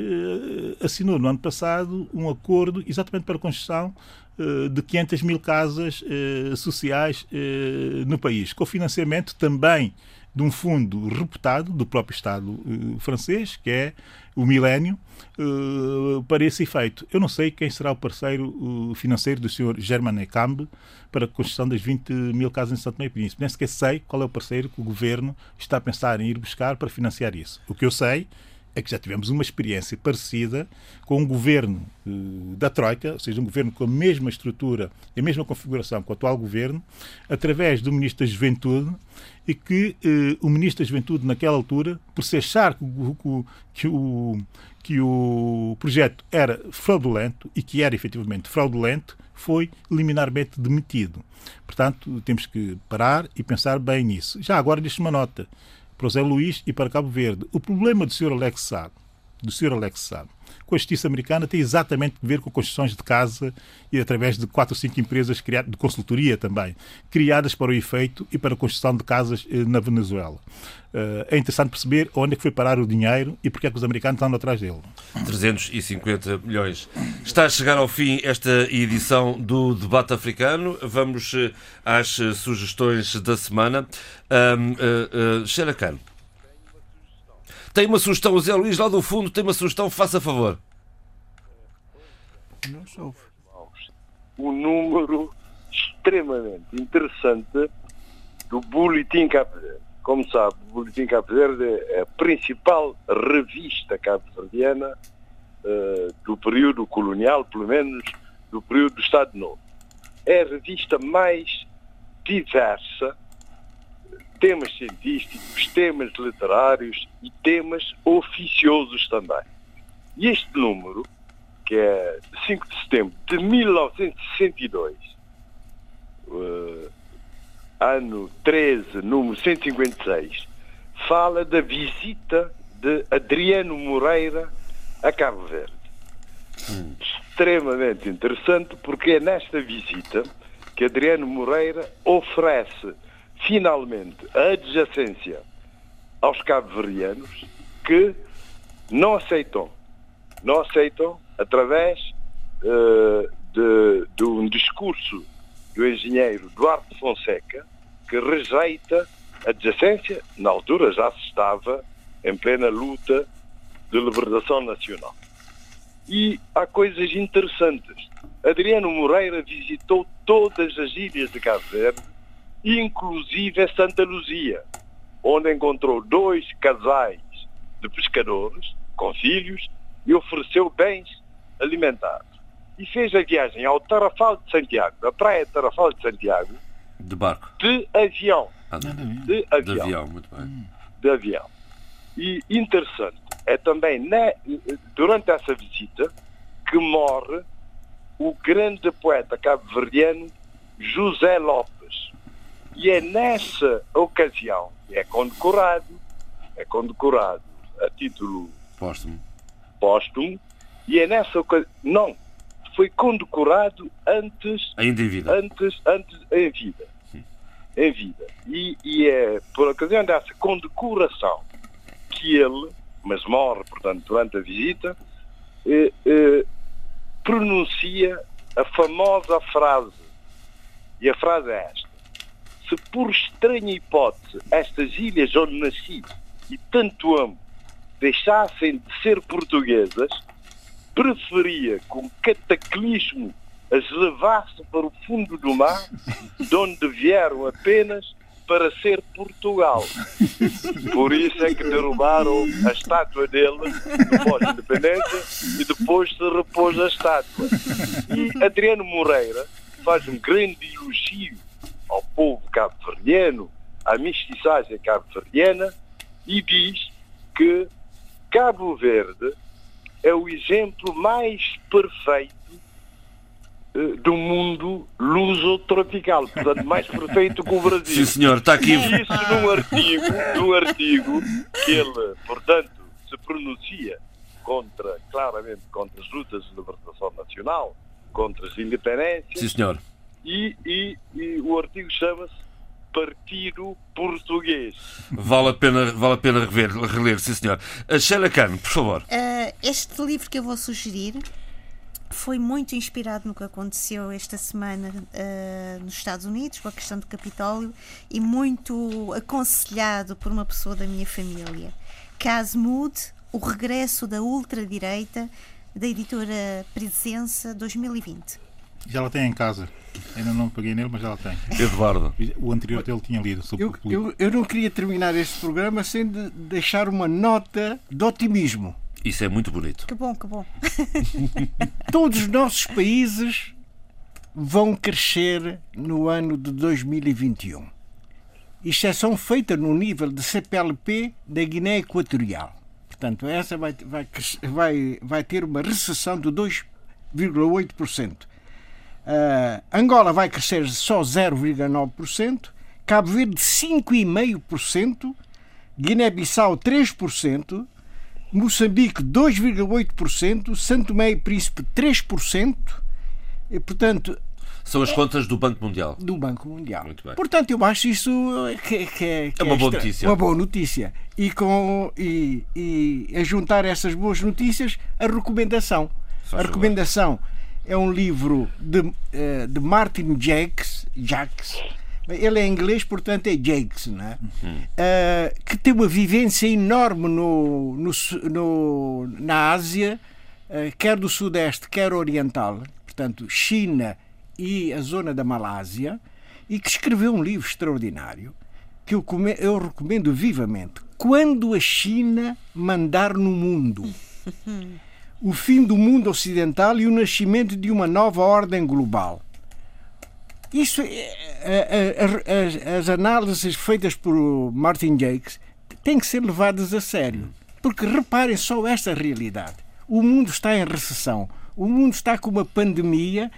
assinou no ano passado um acordo exatamente para a construção de 500 mil casas sociais no país, com financiamento também de um fundo reputado do próprio Estado uh, francês, que é o Milênio, uh, para esse efeito. Eu não sei quem será o parceiro uh, financeiro do Sr. Germain Ecambe para a construção das 20 mil casas em Santo Meio Príncipe. Nem sequer sei qual é o parceiro que o Governo está a pensar em ir buscar para financiar isso. O que eu sei é que já tivemos uma experiência parecida com um governo uh, da Troika, ou seja, um governo com a mesma estrutura e a mesma configuração que o atual governo, através do Ministro da Juventude, e que uh, o Ministro da Juventude, naquela altura, por se achar que o, que o, que o projeto era fraudulento, e que era efetivamente fraudulento, foi liminarmente demitido. Portanto, temos que parar e pensar bem nisso. Já agora, deixe uma nota para o Zé Luís e para Cabo Verde. O problema do Sr. Alex Saad, do Sr. Alex Saad, com a justiça americana tem exatamente a ver com construções de casa e através de quatro ou cinco empresas criadas, de consultoria também, criadas para o efeito e para a construção de casas eh, na Venezuela. Eh, é interessante perceber onde é que foi parar o dinheiro e porque é que os americanos estão atrás dele. 350 milhões. Está a chegar ao fim esta edição do Debate Africano. Vamos eh, às sugestões da semana. Um, uh, uh. Tem uma sugestão, o Zé Luís lá do fundo tem uma sugestão, faça favor. Não soube. Um número extremamente interessante do Boletim Cabo Verde. Como sabe, o Boletim Cabo Verde é a principal revista cabo-verdiana uh, do período colonial, pelo menos do período do Estado Novo. É a revista mais diversa temas científicos, temas literários e temas oficiosos também. E este número, que é de 5 de setembro de 1962, uh, eh, ano 13, número 156, fala da visita de Adriano Moreira a Cabo Verde. Hum. Extremamente interessante porque é nesta visita que Adriano Moreira oferece finalmente a adjacência aos cabo-verdianos que não aceitam, não aceitam através uh, de, de um discurso do engenheiro Duarte Fonseca que rejeita a adjacência, na altura já se estava em plena luta de libertação nacional. E há coisas interessantes. Adriano Moreira visitou todas as ilhas de Cabo Verde inclusive a Santa Luzia, onde encontrou dois casais de pescadores com filhos e ofereceu bens alimentares. E fez a viagem ao Tarrafal de Santiago, a praia de Tarrafal de Santiago, de barco, de avião. Ah, de, de avião. De avião, muito bem. De avião. E interessante é também né, durante essa visita que morre o grande poeta cabo-verdiano José Lopes e é nessa ocasião, é condecorado, é condecorado a título póstumo, póstumo e é nessa ocasião, não, foi condecorado antes, ainda em vida, antes, antes em vida, Sim. em vida. E, e é por ocasião dessa condecoração que ele, mas morre, portanto, durante a visita, eh, eh, pronuncia a famosa frase, e a frase é esta se por estranha hipótese estas ilhas onde nasci e tanto amo deixassem de ser portuguesas, preferia que um cataclismo as levasse para o fundo do mar, de onde vieram apenas para ser Portugal. Por isso é que derrubaram a estátua dele pós-independência e depois se repôs a estátua. E Adriano Moreira faz um grande elogio cabo-verdiano, à mestiçagem cabo-verdiana, e diz que Cabo Verde é o exemplo mais perfeito eh, do mundo luso-tropical, portanto, mais perfeito que o Brasil. Sim, senhor, está aqui. E isso num artigo, num artigo que ele, portanto, pronuncia contra, claramente, contra as lutas de libertação nacional, contra as independências. Sim, senhor. E, e, e o artigo chama-se Partido Português. Vale a pena, vale a pena rever, reler, sim, senhor. A Sheila Khan, por favor. Uh, este livro que eu vou sugerir foi muito inspirado no que aconteceu esta semana uh, nos Estados Unidos, com a questão do Capitólio, e muito aconselhado por uma pessoa da minha família. Casmood, O Regresso da Ultradireita, da editora Presença 2020. Já la tem em casa. Ainda não peguei nele, mas já la tem. Eduardo. O anterior dele tinha lido sobre eu, eu, eu não queria terminar este programa sem de deixar uma nota de otimismo. Isso é muito bonito. Que bom, que bom. *laughs* Todos os nossos países vão crescer no ano de 2021. Exceção feita no nível de CPLP da Guiné Equatorial. Portanto, essa vai, vai, vai, vai ter uma recessão de 2,8%. Uh, Angola vai crescer só 0,9%, Cabo Verde 5,5%, Guiné-Bissau 3%, Moçambique 2,8%, Santo Tomé e Príncipe 3%, e portanto são as contas do Banco Mundial. Do Banco Mundial. Muito bem. Portanto, eu acho isso que, que, que é uma é boa extra, notícia. Uma boa notícia. E, com, e, e a juntar essas boas notícias, a recomendação. a recomendação é um livro de, eh, de Martin Jacques, Jacques ele é inglês, portanto é Jakes, né? Uhum. Uh, que tem uma vivência enorme no, no, no na Ásia, uh, quer do Sudeste, quer Oriental, portanto, China e a zona da Malásia, e que escreveu um livro extraordinário que eu, eu recomendo vivamente. Quando a China mandar no mundo. *laughs* o fim do mundo ocidental e o nascimento de uma nova ordem global. Isso, é, é, é, as análises feitas por Martin Jakes têm que ser levadas a sério. Porque reparem só esta realidade. O mundo está em recessão. O mundo está com uma pandemia.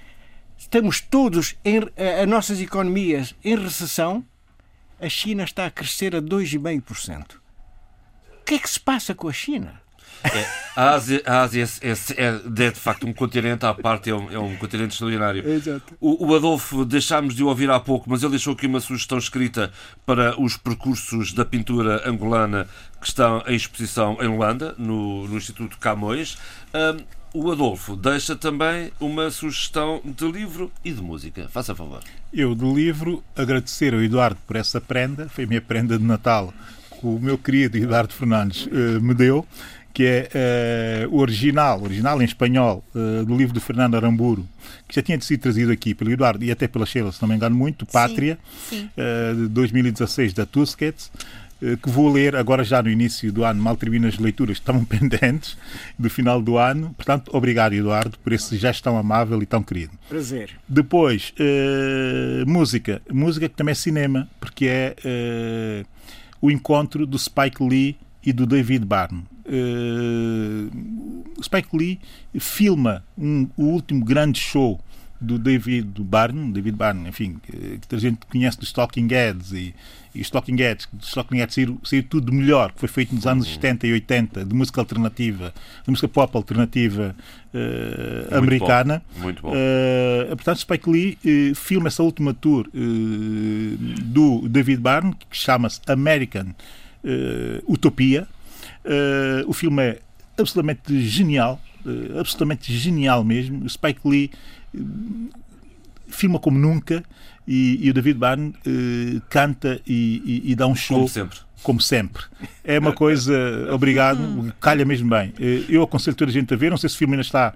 Estamos todos, em, as nossas economias, em recessão. A China está a crescer a 2,5%. O que é que se passa com a China? É, a Ásia, a Ásia é, é, é, de facto um continente à parte, é um, é um continente extraordinário. Exato. O, o, Adolfo deixámos de o ouvir há pouco, mas ele deixou aqui uma sugestão escrita para os percursos da pintura angolana que estão em exposição em Luanda, no, no Instituto Camões. Um, o Adolfo deixa também uma sugestão de livro e de música. Faça favor. Eu, do livro, agradecer ao Eduardo por essa prenda, foi a minha prenda de Natal que o meu querido Eduardo Fernandes uh, me deu que é uh, o original, original em espanhol, uh, do livro de Fernando Aramburo, que já tinha sido trazido aqui pelo Eduardo e até pela Sheila, se não me engano muito, Pátria, sim, sim. Uh, de 2016, da Tusquets, que vou ler agora já no início do ano, mal termino as leituras que estavam *laughs* pendentes do final do ano. Portanto, obrigado, Eduardo, por esse gesto tão amável e tão querido. Prazer. Depois, música. Música que também é cinema, porque é o encontro do Spike Lee e do David Byrne uh, Spike Lee filma um, o último grande show do David Byrne, David Byrne, enfim, que a gente conhece dos Talking Heads e, e os Talking Heads, dos Talking Heads saiu, saiu tudo melhor, que foi feito nos anos 70 uhum. e 80, de música alternativa, de música pop alternativa uh, Muito americana. Bom. Muito bom. Uh, portanto, Spike Lee uh, filma essa última tour do David Byrne, que chama-se American Utopia, o filme é absolutamente genial, uh, absolutamente genial mesmo. O Spike Lee uh, filma como nunca e, e o David Byrne canta e, e, e, dá um show. Como sempre. Como sempre. É uma coisa, *laughs* obrigado, calha mesmo bem. Eu aconselho toda a gente a ver, não sei se o filme ainda está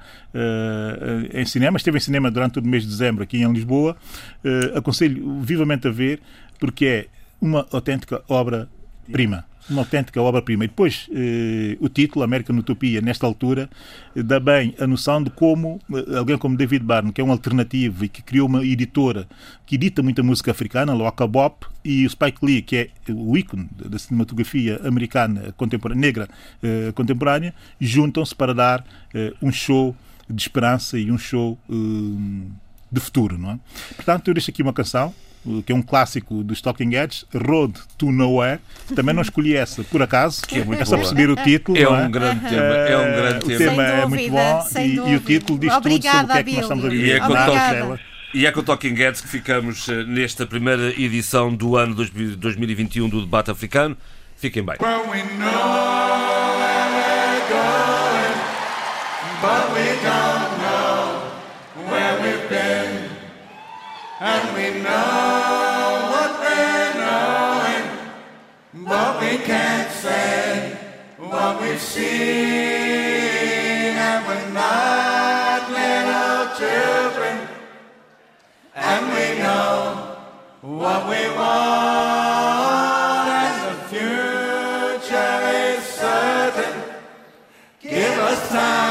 em cinema, esteve em cinema durante todo o mês de dezembro aqui em Lisboa. aconselho vivamente a ver, porque é uma autêntica obra-prima uma autêntica obra-prima. E depois, eh, o título, América Utopia, nesta altura, dá bem a noção de como eh, alguém como David Byrne, que é um alternativo e que criou uma editora que edita muita música africana, Loca Bop, e o Spike Lee, que é o ícone da cinematografia americana contemporânea, negra eh, contemporânea, juntam-se para dar eh, um show de esperança e um show eh, de futuro. Não é? Portanto, eu deixo aqui uma canção que é um clássico dos Talking Heads, Road to Nowhere. Também não escolhi essa por acaso, Que é muito é só perceber o título. É um grande tema, é um grande o tema. tema Sem é muito bom e, e o título diz tudo sobre o que Obrigada, é que nós estamos a Abílio. E é, viver. com Obrigada. E é com Talking Heads que ficamos eh, nesta primeira edição do ano 2021 do debate africano. Fiquem bem. Well, we And we know what we're knowing, but we can't say what we've seen. And we're not little children, and we know what we want, and the future is certain. Give us time